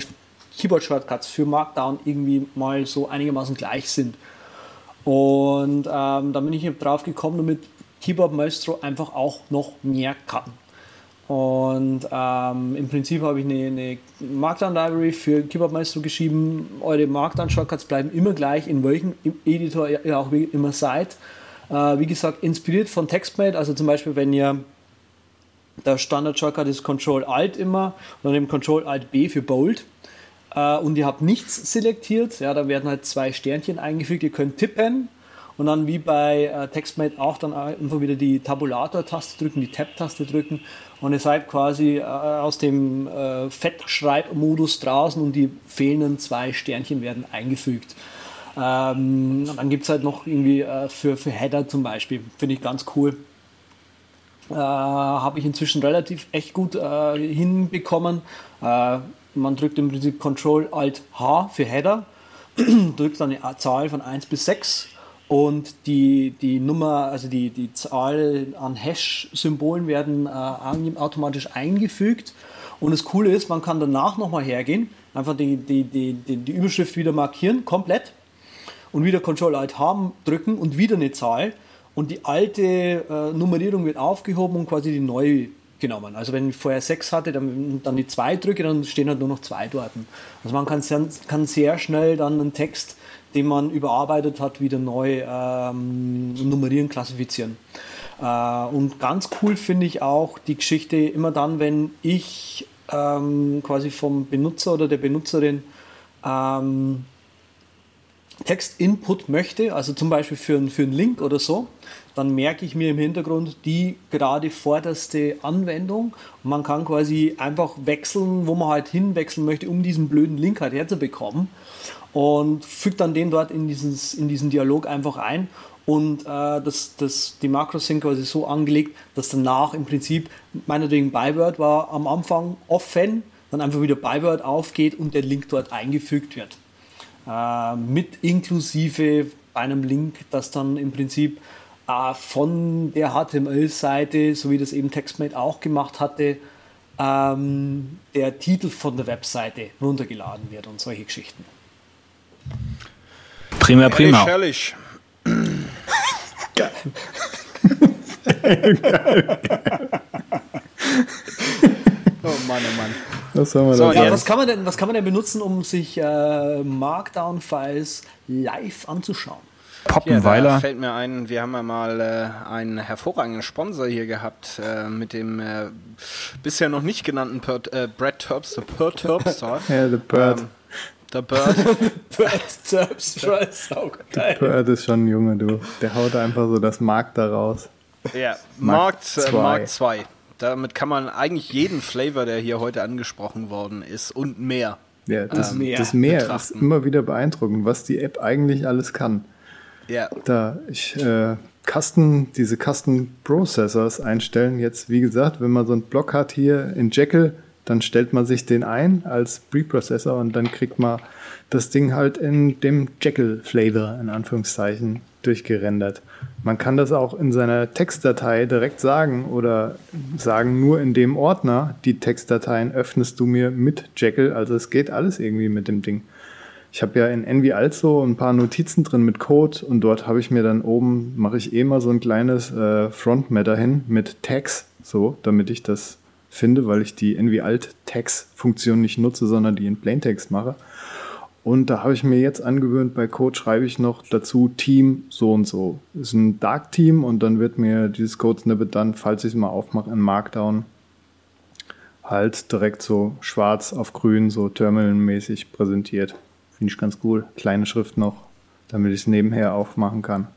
Keyboard-Shortcuts für Markdown irgendwie mal so einigermaßen gleich sind. Und ähm, da bin ich drauf gekommen, damit Keyboard Maestro einfach auch noch mehr kann. Und ähm, im Prinzip habe ich eine, eine Markdown-Library für Keyboard Maestro geschrieben. Eure Markdown-Shortcuts bleiben immer gleich, in welchem Editor ihr auch immer seid. Äh, wie gesagt, inspiriert von TextMate, also zum Beispiel, wenn ihr der Standard-Shortcut ist Control-Alt immer und dann eben Control-Alt-B für Bold. Äh, und ihr habt nichts selektiert, ja, da werden halt zwei Sternchen eingefügt. Ihr könnt tippen und dann wie bei äh, TextMate auch dann einfach wieder die Tabulator-Taste drücken, die Tab-Taste drücken und ihr seid quasi äh, aus dem äh, Fettschreibmodus draußen und die fehlenden zwei Sternchen werden eingefügt. Ähm, dann gibt es halt noch irgendwie äh, für, für Header zum Beispiel, finde ich ganz cool. Äh, Habe ich inzwischen relativ echt gut äh, hinbekommen. Äh, man drückt im Prinzip Control Alt H für Header, drückt dann eine Zahl von 1 bis 6 und die, die Nummer, also die, die Zahl an Hash-Symbolen werden äh, automatisch eingefügt. Und das Coole ist, man kann danach nochmal hergehen, einfach die, die, die, die, Überschrift wieder markieren, komplett. Und wieder Control-Alt-H drücken und wieder eine Zahl. Und die alte äh, Nummerierung wird aufgehoben und quasi die neue genommen. Also wenn ich vorher 6 hatte, dann, dann die 2 drücke, dann stehen halt nur noch 2 dort. Also man kann kann sehr schnell dann einen Text den man überarbeitet hat, wieder neu ähm, nummerieren, klassifizieren. Äh, und ganz cool finde ich auch die Geschichte immer dann, wenn ich ähm, quasi vom Benutzer oder der Benutzerin ähm, Text-Input möchte, also zum Beispiel für, für einen Link oder so, dann merke ich mir im Hintergrund die gerade vorderste Anwendung. Und man kann quasi einfach wechseln, wo man halt hinwechseln möchte, um diesen blöden Link halt herzubekommen und fügt dann den dort in, dieses, in diesen Dialog einfach ein. Und äh, das, das, die Makros sind quasi so angelegt, dass danach im Prinzip, meinetwegen Byword war am Anfang offen, dann einfach wieder Byword aufgeht und der Link dort eingefügt wird. Äh, mit inklusive einem Link, das dann im Prinzip äh, von der HTML-Seite, so wie das eben TextMate auch gemacht hatte, ähm, der Titel von der Webseite runtergeladen wird und solche Geschichten. Prima, prima. Herrlich, Geil. Oh Mann, oh Mann. Was soll man So? Ja, was, kann man denn, was kann man denn benutzen, um sich äh, Markdown-Files live anzuschauen? Ja, da Poppenweiler. fällt mir ein, wir haben ja mal äh, einen hervorragenden Sponsor hier gehabt äh, mit dem äh, bisher noch nicht genannten per äh, Brad Terps, der Per Terpstar. Ja, The Bird. Ähm, der Bird. The Bird ist schon ein Junge, du. Der haut einfach so das Mark da raus. Ja, Mark Mark 2. zwei. Mark 2. Damit kann man eigentlich jeden Flavor, der hier heute angesprochen worden ist und mehr. Ja, das, Ähm, Meer, das Meer ist betrachten. immer wieder beeindruckend, was die App eigentlich alles kann. Ja, Da ich äh, Custom, diese Custom Processors einstellen. Jetzt, wie gesagt, wenn man so einen Block hat hier in Jekyll, dann stellt man sich den ein als Preprocessor und dann kriegt man das Ding halt in dem Jekyll-Flavor, in Anführungszeichen, durchgerendert. Man kann das auch in seiner Textdatei direkt sagen oder sagen, nur in dem Ordner, die Textdateien öffnest du mir mit Jekyll. Also es geht alles irgendwie mit dem Ding. Ich habe ja in Envy Also ein paar Notizen drin mit Code und dort habe ich mir dann oben, mache ich eh mal so ein kleines äh, Frontmatter hin mit Tags, so, damit ich das finde, weil ich die Envy Alt Tags Funktion nicht nutze, sondern die in Plaintext mache. Und da habe ich mir jetzt angewöhnt, bei Code schreibe ich noch dazu Team so und so. Ist ein Dark Team und dann wird mir dieses Code Snippet dann, falls ich es mal aufmache, in Markdown halt direkt so schwarz auf grün, so terminalmäßig präsentiert. Finde ich ganz cool. Kleine Schrift noch, damit ich es nebenher aufmachen kann.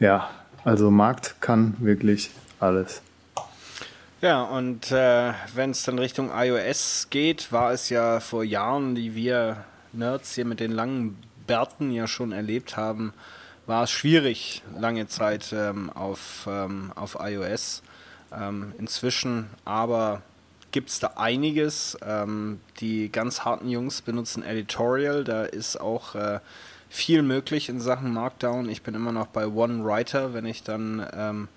Ja, also Markt kann wirklich alles. Ja, und äh, wenn es dann Richtung iOS geht, war es ja vor Jahren, die wir Nerds hier mit den langen Bärten ja schon erlebt haben, war es schwierig, lange Zeit ähm, auf, ähm, auf iOS. Ähm, inzwischen aber gibt es da einiges. Ähm, die ganz harten Jungs benutzen Editorial, da ist auch äh, viel möglich in Sachen Markdown. Ich bin immer noch bei OneWriter, wenn ich dann ähm,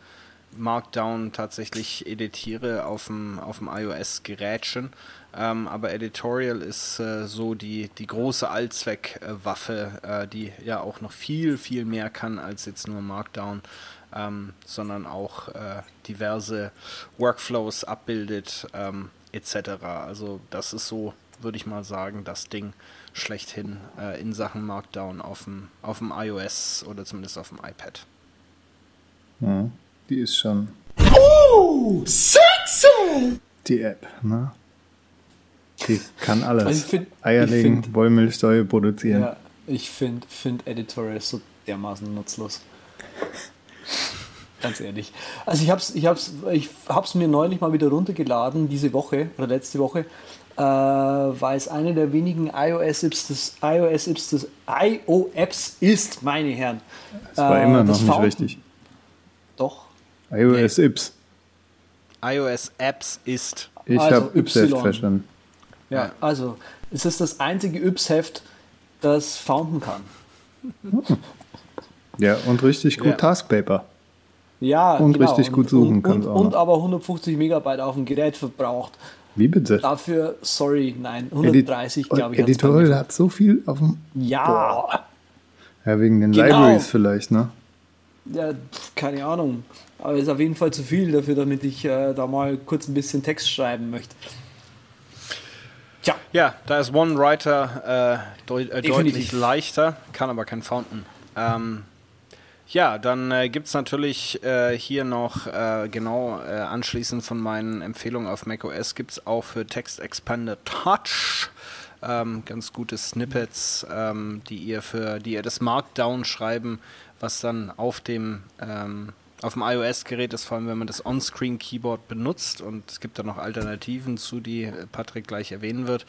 Markdown tatsächlich editiere auf dem, iOS-Gerätchen. Ähm, aber Editorial ist äh, so die, die große Allzweckwaffe, äh, die ja auch noch viel, viel mehr kann als jetzt nur Markdown, ähm, sondern auch äh, diverse Workflows abbildet, ähm, etc. Also das ist so, würde ich mal sagen, das Ding schlechthin äh, in Sachen Markdown auf dem, auf dem iOS oder zumindest auf dem iPad. Ja, die ist schon Oh, sexy! die App, ne? Die kann alles. Also find- Eier ich legen, find- Wollmilchsäure produzieren. Ja, ich finde find Editorial so dermaßen nutzlos. Ganz ehrlich. Also ich hab's, ich hab's, ich hab's mir neulich mal wieder runtergeladen, diese Woche oder letzte Woche, äh, weil es eine der wenigen iOS-Apps des iOS-Apps des iOS ist, meine Herren. Das war Äh, immer noch nicht Fountain- richtig. Doch. iOS Ips. iOS Apps ist. Ich Also habe Ips selbst Y. verstanden. Ja, also es ist das einzige Yps-Heft, das Fountain kann. Ja, und richtig gut Ja. Taskpaper. Ja, Und genau. richtig gut suchen und, kann's und, auch und aber 150 Megabyte auf dem Gerät verbraucht. Wie bitte? Dafür, sorry, nein, Edit- 130 und glaube ich. Editorial hat so viel auf dem. Ja, Ja, wegen den Genau. Libraries vielleicht, ne? ja, keine Ahnung. Aber ist auf jeden Fall zu viel dafür, damit ich äh, da mal kurz ein bisschen Text schreiben möchte. Tja, Ja, da ist OneWriter äh, deut äh, Definitiv. deutlich leichter, kann aber kein Fountain. Ähm, ja, dann äh, gibt es natürlich äh, hier noch, äh, genau äh, anschließend von meinen Empfehlungen auf macOS, gibt es auch für Text Expander Touch ähm, ganz gute Snippets, ähm, die ihr für, die ihr das Markdown schreiben, was dann auf dem ähm, auf dem iOS-Gerät ist, vor allem wenn man das On-Screen-Keyboard benutzt und es gibt da noch Alternativen zu, die äh, Patrick gleich erwähnen wird.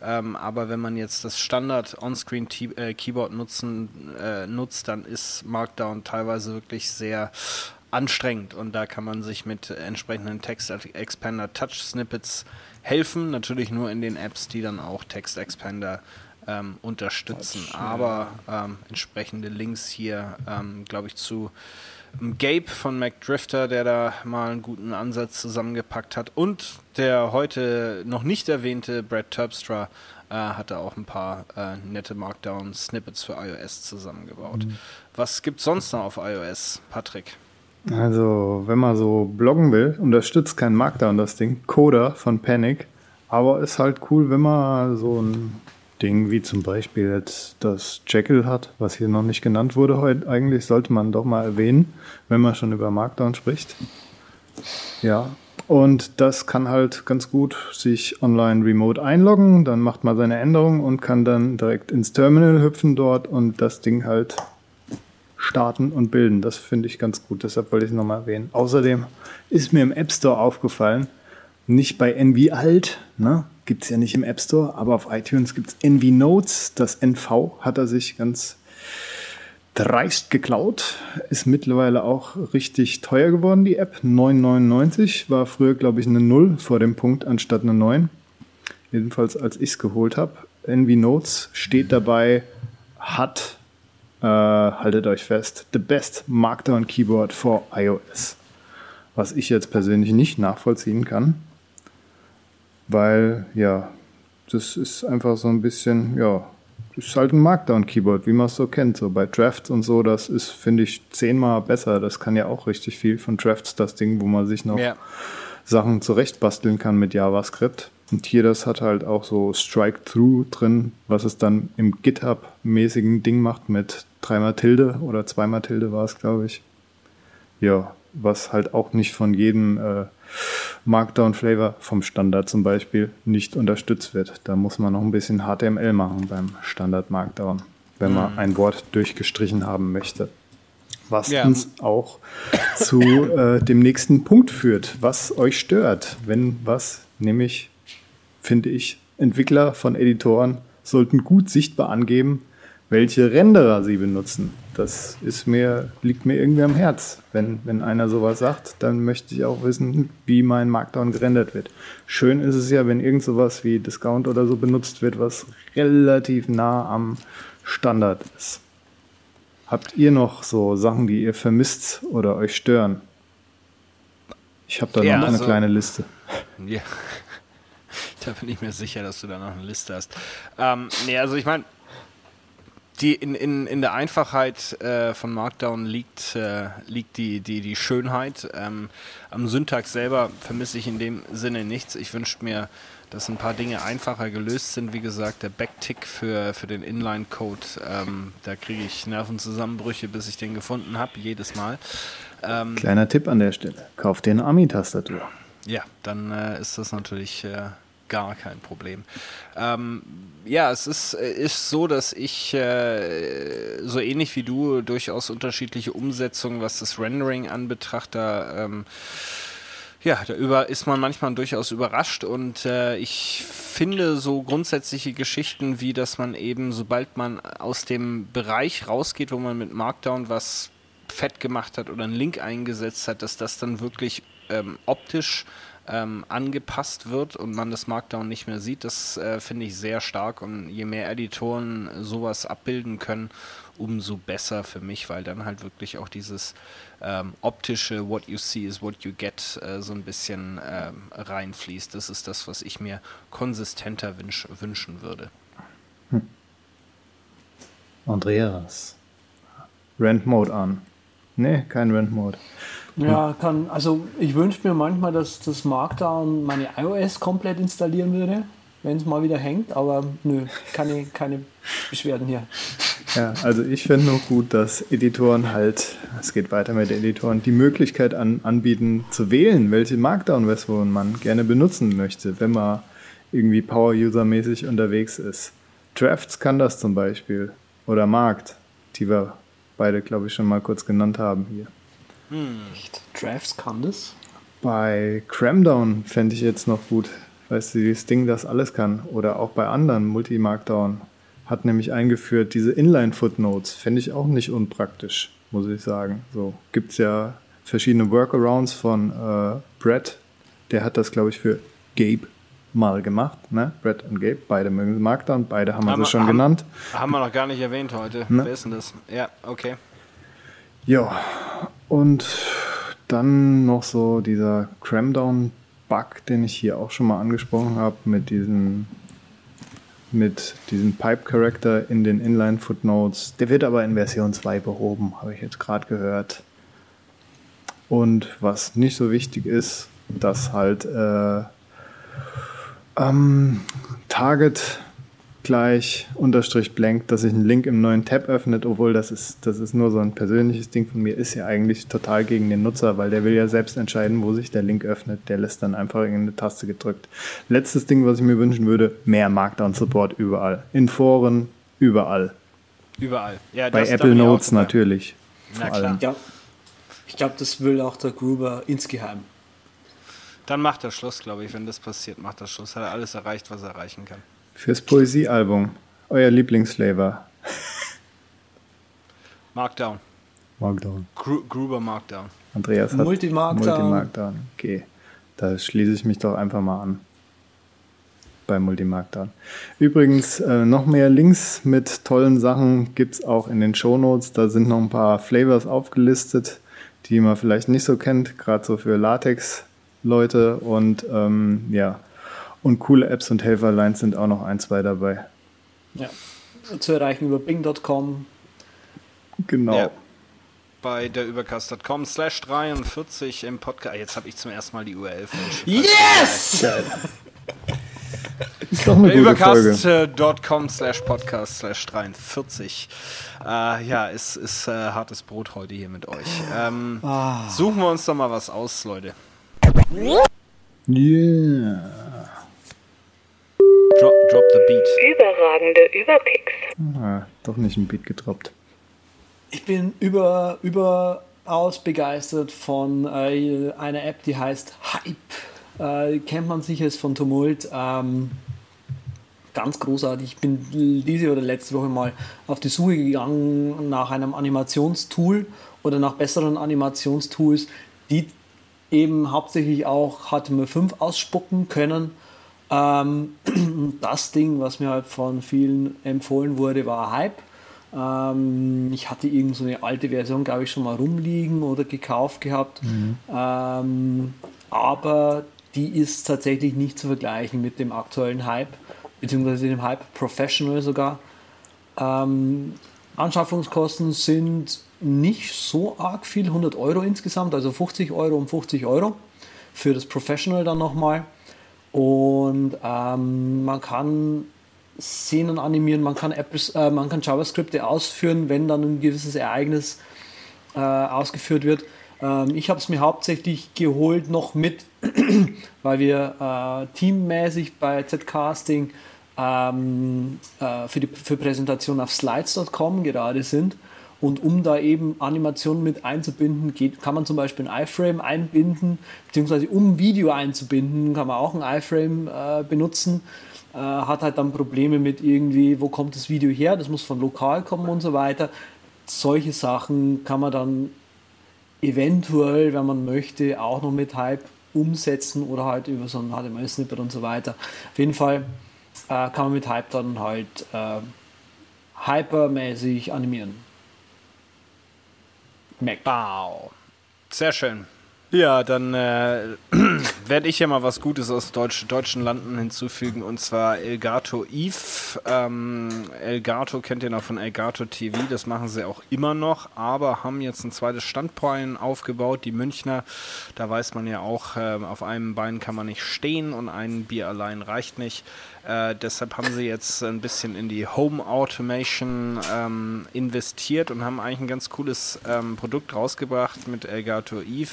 Ähm, aber wenn man jetzt das Standard On-Screen-Keyboard nutzen, äh, nutzt, dann ist Markdown teilweise wirklich sehr anstrengend und da kann man sich mit entsprechenden Text Expander Touch Snippets helfen, natürlich nur in den Apps, die dann auch Text Expander ähm, unterstützen. Aber ähm, entsprechende Links hier, ähm, glaube ich, zu Gabe von MacDrifter, der da mal einen guten Ansatz zusammengepackt hat. Und der heute noch nicht erwähnte Brad Terpstra äh, hat da auch ein paar äh, nette Markdown-Snippets für iOS zusammengebaut. Was gibt's sonst noch auf iOS, Patrick? Also, wenn man so bloggen will, unterstützt kein Markdown das Ding. Coda von Panic. Aber ist halt cool, wenn man so ein Ding wie zum Beispiel jetzt das Jekyll hat, was hier noch nicht genannt wurde heute. Eigentlich sollte man doch mal erwähnen, wenn man schon über Markdown spricht. Ja. Und das kann halt ganz gut sich online remote einloggen, dann macht man seine Änderungen und kann dann direkt ins Terminal hüpfen dort und das Ding halt starten und bilden. Das finde ich ganz gut, deshalb wollte ich es nochmal erwähnen. Außerdem ist mir im App Store aufgefallen, nicht bei Envy Alt, ne? gibt es ja nicht im App Store, aber auf iTunes gibt es Envy Notes. Das NV hat er sich ganz dreist geklaut. Ist mittlerweile auch richtig teuer geworden, die App. 9,99 war früher, glaube ich, eine 0 vor dem Punkt anstatt eine 9. Jedenfalls, als ich es geholt habe. Envy Notes steht dabei, hat äh, haltet euch fest, the best Markdown Keyboard for iOS. Was ich jetzt persönlich nicht nachvollziehen kann, weil ja, das ist einfach so ein bisschen, ja, ist halt ein Markdown Keyboard, wie man es so kennt. So bei Drafts und so, das ist, finde ich, zehnmal besser. Das kann ja auch richtig viel von Drafts, das Ding, wo man sich noch Ja. Sachen zurechtbasteln kann mit JavaScript. Und hier, das hat halt auch so Strike-Through drin, was es dann im GitHub-mäßigen Ding macht mit dreimal Tilde oder zweimal Tilde war es, glaube ich. Ja, was halt auch nicht von jedem äh, Markdown-Flavor, vom Standard zum Beispiel, nicht unterstützt wird. Da muss man noch ein bisschen HTML machen beim Standard Markdown, wenn man ein Wort durchgestrichen haben möchte. Was Ja. uns auch zu äh, dem nächsten Punkt führt, was euch stört. Wenn was, nämlich, finde ich, Entwickler von Editoren sollten gut sichtbar angeben, welche Renderer sie benutzen. Das ist mir, liegt mir irgendwie am Herz. Wenn, wenn einer sowas sagt, dann möchte ich auch wissen, wie mein Markdown gerendert wird. Schön ist es ja, wenn irgend sowas wie Discount oder so benutzt wird, was relativ nah am Standard ist. Habt ihr noch so Sachen, die ihr vermisst oder euch stören? Ich habe da Ja, noch eine also- kleine Liste. Ja. Da bin ich mir sicher, dass du da noch eine Liste hast. Ähm, nee, also ich meine, die in, in, in der Einfachheit äh, von Markdown liegt, äh, liegt die, die, die Schönheit. Ähm, am Syntax selber vermisse ich in dem Sinne nichts. Ich wünschte mir, dass ein paar Dinge einfacher gelöst sind. Wie gesagt, der Backtick für, für den Inline-Code, ähm, da kriege ich Nervenzusammenbrüche, bis ich den gefunden habe, jedes Mal. Ähm, Kleiner Tipp an der Stelle. Kauft dir eine Ami-Tastatur. ja, dann äh, ist das natürlich äh, gar kein Problem. Ähm, ja, es ist, äh, ist so, dass ich äh, so ähnlich wie du durchaus unterschiedliche Umsetzungen, was das Rendering anbetracht, da ähm, ja, da ist man manchmal durchaus überrascht und äh, ich finde so grundsätzliche Geschichten wie, dass man eben, sobald man aus dem Bereich rausgeht, wo man mit Markdown was fett gemacht hat oder einen Link eingesetzt hat, dass das dann wirklich ähm, optisch ähm, angepasst wird und man das Markdown nicht mehr sieht, das äh, finde ich sehr stark und je mehr Editoren sowas abbilden können, umso besser für mich, weil dann halt wirklich auch dieses ähm, optische What you see is what you get äh, so ein bisschen ähm, reinfließt. Das ist das, was ich mir konsistenter wünsch wünschen würde. Andreas. Rent Mode an. Nee, kein Rent Mode. Ja, kann, also ich wünsche mir manchmal, dass das Markdown meine iOS komplett installieren würde, wenn es mal wieder hängt, aber nö, keine, keine Beschwerden hier. Ja, also ich finde nur gut, dass Editoren halt, es geht weiter mit Editoren, die Möglichkeit an, anbieten zu wählen, welche Markdown-Version man gerne benutzen möchte, wenn man irgendwie Power-User-mäßig unterwegs ist. Drafts kann das zum Beispiel. Oder Markt, die wir beide, glaube ich, schon mal kurz genannt haben hier. Echt? Drafts kann das? Bei Cramdown fände ich jetzt noch gut, weißt du, dieses Ding, das alles kann. Oder auch bei anderen Multi-Markdown hat nämlich eingeführt, diese Inline-Footnotes, fände ich auch nicht unpraktisch, muss ich sagen. So gibt es ja verschiedene Workarounds von äh, Brett, der hat das, glaube ich, für Gabe mal gemacht, ne? Brett und Gabe, beide mögen sie Markdown, beide haben wir Haben sie wir- schon haben- genannt. Haben wir noch gar nicht erwähnt heute. Ne? Wer ist denn das? Ja, okay. Ja, und dann noch so dieser Cramdown-Bug, den ich hier auch schon mal angesprochen habe, mit diesem mit diesem Pipe-Character in den Inline-Footnotes. Der wird aber in Version 2 behoben, habe ich jetzt gerade gehört. Und was nicht so wichtig ist, dass halt äh, ähm, Target gleich unterstrich blank, dass sich ein Link im neuen Tab öffnet, obwohl das ist, das ist nur so ein persönliches Ding von mir, ist ja eigentlich total gegen den Nutzer, weil der will ja selbst entscheiden, wo sich der Link öffnet. Der lässt dann einfach irgendeine Taste gedrückt. Letztes Ding, was ich mir wünschen würde, mehr Markdown-Support überall. In Foren, überall. Überall. Ja, Bei Apple Notes natürlich. Na klar. Ja. Ich glaube, das will auch der Gruber insgeheim. Dann macht er Schluss, glaube ich, wenn das passiert, macht er Schluss. Hat er alles erreicht, was er erreichen kann. Fürs Poesiealbum. Euer Lieblingsflavor. Markdown. Markdown. Gru Gruber Markdown. Andreas hat Multi-Markdown. Multi-Markdown. Okay, da schließe ich mich doch einfach mal an. Bei Multi-Markdown. Übrigens, äh, noch mehr Links mit tollen Sachen gibt es auch in den Shownotes. Da sind noch ein paar Flavors aufgelistet, die man vielleicht nicht so kennt, gerade so für Latex-Leute. Und ähm, ja, und coole Apps und Helferlines sind auch noch ein, zwei dabei. Ja. Zu erreichen über bing.com. Genau. Ja. Bei der übercast.com slash 43 im Podcast. Jetzt habe ich zum ersten Mal die URL falsch. Yes! Ist doch eine. Übercast.com slash podcast slash 43. Äh, ja, es ist äh, hartes Brot heute hier mit euch. Ähm, Suchen wir uns doch mal was aus, Leute. Yeah. Drop, the beat. Überragende Überpicks. Ah, doch nicht ein Beat gedroppt. Ich bin über, überaus begeistert von äh, einer App, die heißt Hype. Äh, kennt man sicher ist von Tumult. Ähm, ganz großartig. Ich bin diese oder letzte Woche mal auf die Suche gegangen nach einem Animationstool oder nach besseren Animationstools, die eben hauptsächlich auch HTML5 ausspucken können. Ähm, das Ding, was mir halt von vielen empfohlen wurde, war Hype. Ähm, ich hatte irgend so eine alte Version, glaube ich, schon mal rumliegen oder gekauft gehabt. Mhm. Ähm, aber die ist tatsächlich nicht zu vergleichen mit dem aktuellen Hype beziehungsweise dem Hype Professional sogar. Ähm, Anschaffungskosten sind nicht so arg viel, 100 Euro insgesamt, also 50 Euro um 50 Euro für das Professional dann nochmal. Und ähm, man kann Szenen animieren, man kann, Apps, äh, man kann JavaScripte ausführen, wenn dann ein gewisses Ereignis äh, ausgeführt wird. Ähm, ich habe es mir hauptsächlich geholt noch mit, weil wir äh, teammäßig bei Z-Casting ähm, äh, für die für Präsentation auf slides.com gerade sind. Und um da eben Animationen mit einzubinden, geht, kann man zum Beispiel ein iFrame einbinden, beziehungsweise um Video einzubinden, kann man auch ein iFrame äh, benutzen. Äh, hat halt dann Probleme mit irgendwie, wo kommt das Video her, das muss von lokal kommen und so weiter. Solche Sachen kann man dann eventuell, wenn man möchte, auch noch mit Hype umsetzen oder halt über so ein HTML-Snippet und so weiter. Auf jeden Fall äh, kann man mit Hype dann halt äh, hypermäßig animieren. Wow. Sehr schön. Ja, dann äh, werde ich ja mal was Gutes aus Deutsch, deutschen Landen hinzufügen und zwar Elgato Eve. Ähm, Elgato kennt ihr noch von Elgato TV, das machen sie auch immer noch, aber haben jetzt ein zweites Standbein aufgebaut, die Münchner. Da weiß man ja auch, äh, auf einem Bein kann man nicht stehen und ein Bier allein reicht nicht. Äh, deshalb haben sie jetzt ein bisschen in die Home Automation ähm, investiert und haben eigentlich ein ganz cooles ähm, Produkt rausgebracht mit Elgato Eve.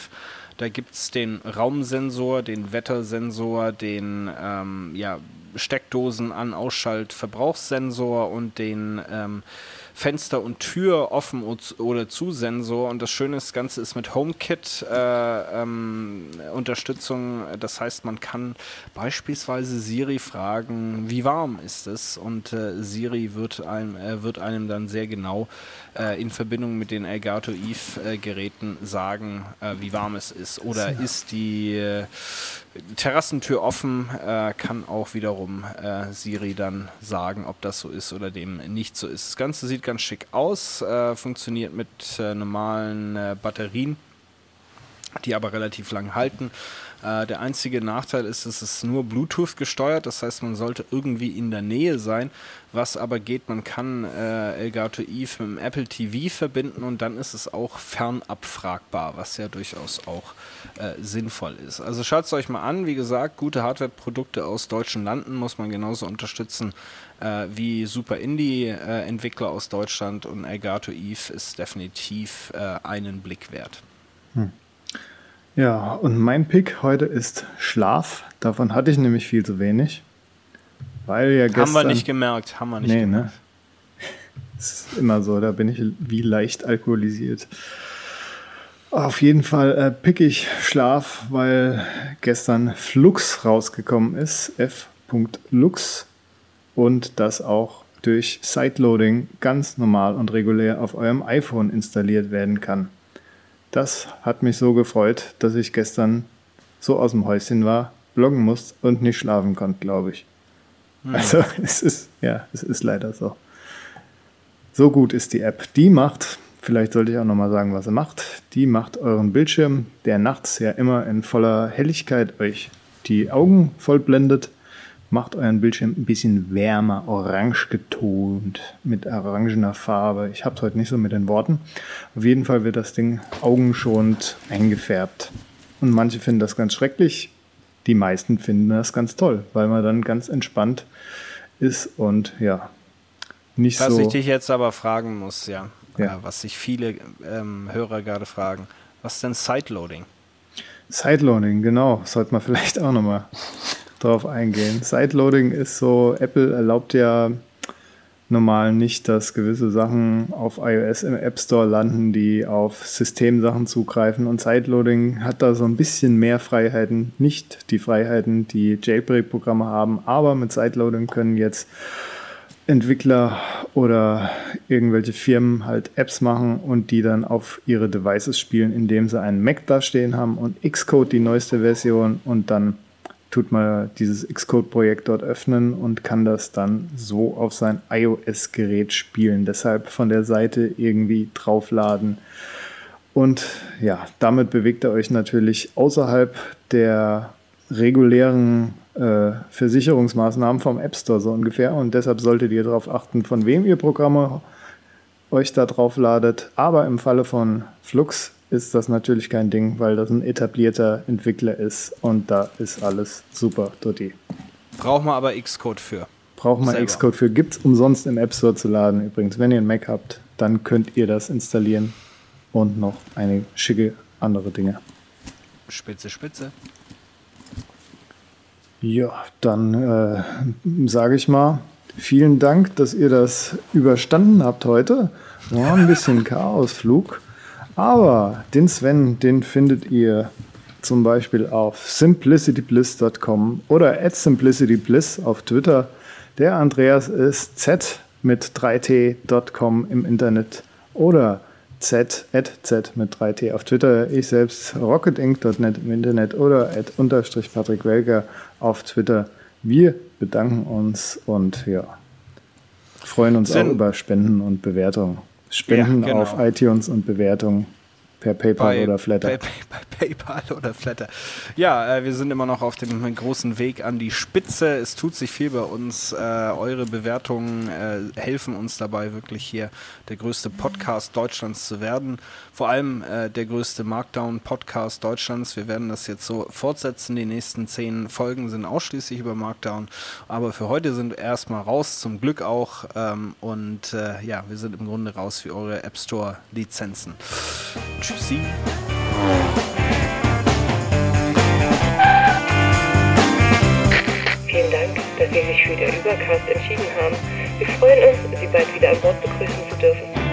Da gibt es den Raumsensor, den Wettersensor, den ähm, ja, Steckdosen an Ausschalt Verbrauchssensor und den ähm, Fenster und Tür offen oder zu Sensor. Und das Schöne ist, das Ganze ist mit HomeKit äh, ähm, Unterstützung. Das heißt, man kann beispielsweise Siri fragen, wie warm ist es? Und äh, Siri wird einem, äh, wird einem dann sehr genau äh, in Verbindung mit den Elgato Eve äh, Geräten sagen, äh, wie warm es ist. Oder ist die Terrassentür offen, äh, kann auch wiederum äh, Siri dann sagen, ob das so ist oder dem nicht so ist. Das Ganze sieht ganz schick aus, äh, funktioniert mit äh, normalen äh, Batterien, die aber relativ lang halten. Äh, der einzige Nachteil ist, es ist nur Bluetooth gesteuert, das heißt, man sollte irgendwie in der Nähe sein. Was aber geht, man kann äh, Elgato Eve mit dem Apple TV verbinden und dann ist es auch fernabfragbar, was ja durchaus auch äh, sinnvoll ist. Also schaut es euch mal an. Wie gesagt, gute Hardware-Produkte aus deutschen Landen muss man genauso unterstützen äh, wie Super Indie-Entwickler aus Deutschland und Elgato Eve ist definitiv äh, einen Blick wert. Hm. Ja, und mein Pick heute ist Schlaf. Davon hatte ich nämlich viel zu wenig. Weil ja gestern, haben wir nicht gemerkt, haben wir nicht nee, ne? gemerkt. Ne? Das ist immer so, da bin ich wie leicht alkoholisiert. Auf jeden Fall äh, pick ich Schlaf, weil gestern Flux rausgekommen ist, f.lux und das auch durch Sideloading ganz normal und regulär auf eurem iPhone installiert werden kann. Das hat mich so gefreut, dass ich gestern so aus dem Häuschen war, bloggen musste und nicht schlafen konnte, glaube ich. Hm. Also es ist, ja, es ist leider so. So gut ist die App. Die macht, vielleicht sollte ich auch nochmal sagen, was sie macht. Die macht euren Bildschirm, der nachts ja immer in voller Helligkeit euch die Augen vollblendet, macht euren Bildschirm ein bisschen wärmer, orange getont, mit orangener Farbe. Ich habe es heute nicht so mit den Worten. Auf jeden Fall wird das Ding augenschonend eingefärbt. Und manche finden das ganz schrecklich. Die meisten finden das ganz toll, weil man dann ganz entspannt ist und ja, nicht was so. Was ich dich jetzt aber fragen muss, ja, ja. Äh, was sich viele ähm, Hörer gerade fragen, was ist denn Sideloading? Sideloading, genau, sollte man vielleicht auch nochmal drauf eingehen. Sideloading ist so, Apple erlaubt ja normal nicht, dass gewisse Sachen auf iOS im App Store landen, die auf Systemsachen zugreifen. Und Sideloading hat da so ein bisschen mehr Freiheiten, nicht die Freiheiten, die Jailbreak-Programme haben, aber mit Sideloading können jetzt Entwickler oder irgendwelche Firmen halt Apps machen und die dann auf ihre Devices spielen, indem sie einen Mac da stehen haben und Xcode die neueste Version und dann tut man dieses Xcode-Projekt dort öffnen und kann das dann so auf sein iOS-Gerät spielen. Deshalb von der Seite irgendwie draufladen. Und ja, damit bewegt ihr euch natürlich außerhalb der regulären äh, Versicherungsmaßnahmen vom App Store so ungefähr. Und deshalb solltet ihr darauf achten, von wem ihr Programme euch da drauf ladet. Aber im Falle von Flux ist das natürlich kein Ding, weil das ein etablierter Entwickler ist und da ist alles super, Dotti. Braucht man aber Xcode für. Braucht man Selber. Xcode für. Gibt es umsonst im App Store zu laden. Übrigens, wenn ihr einen Mac habt, dann könnt ihr das installieren und noch einige schicke andere Dinge. Spitze, spitze. Ja, dann äh, sage ich mal, vielen Dank, dass ihr das überstanden habt heute. War ein bisschen Chaosflug. Aber den Sven, den findet ihr zum Beispiel auf simplicitybliss.com oder at simplicitybliss auf Twitter. Der Andreas ist z mit 3t.com im Internet oder z at z mit 3t auf Twitter. Ich selbst rocketinc.net im Internet oder at unterstrich Patrick Welker auf Twitter. Wir bedanken uns und ja, freuen uns Sven- auch über Spenden und Bewertungen. Spenden Ja, genau. auf iTunes und Bewertungen per PayPal oder Flatter. Bei, bei, bei PayPal oder Flatter. Ja, äh, wir sind immer noch auf dem großen Weg an die Spitze. Es tut sich viel bei uns. Äh, eure Bewertungen äh, helfen uns dabei, wirklich hier der größte Podcast Deutschlands zu werden. Vor allem äh, der größte Markdown-Podcast Deutschlands. Wir werden das jetzt so fortsetzen. Die nächsten zehn Folgen sind ausschließlich über Markdown. Aber für heute sind wir erstmal raus, zum Glück auch. Ähm, und äh, ja, wir sind im Grunde raus für eure App Store-Lizenzen. Tschüssi. Vielen Dank, dass Sie sich für den Übercast entschieden haben. Wir freuen uns, Sie bald wieder an Bord begrüßen zu dürfen.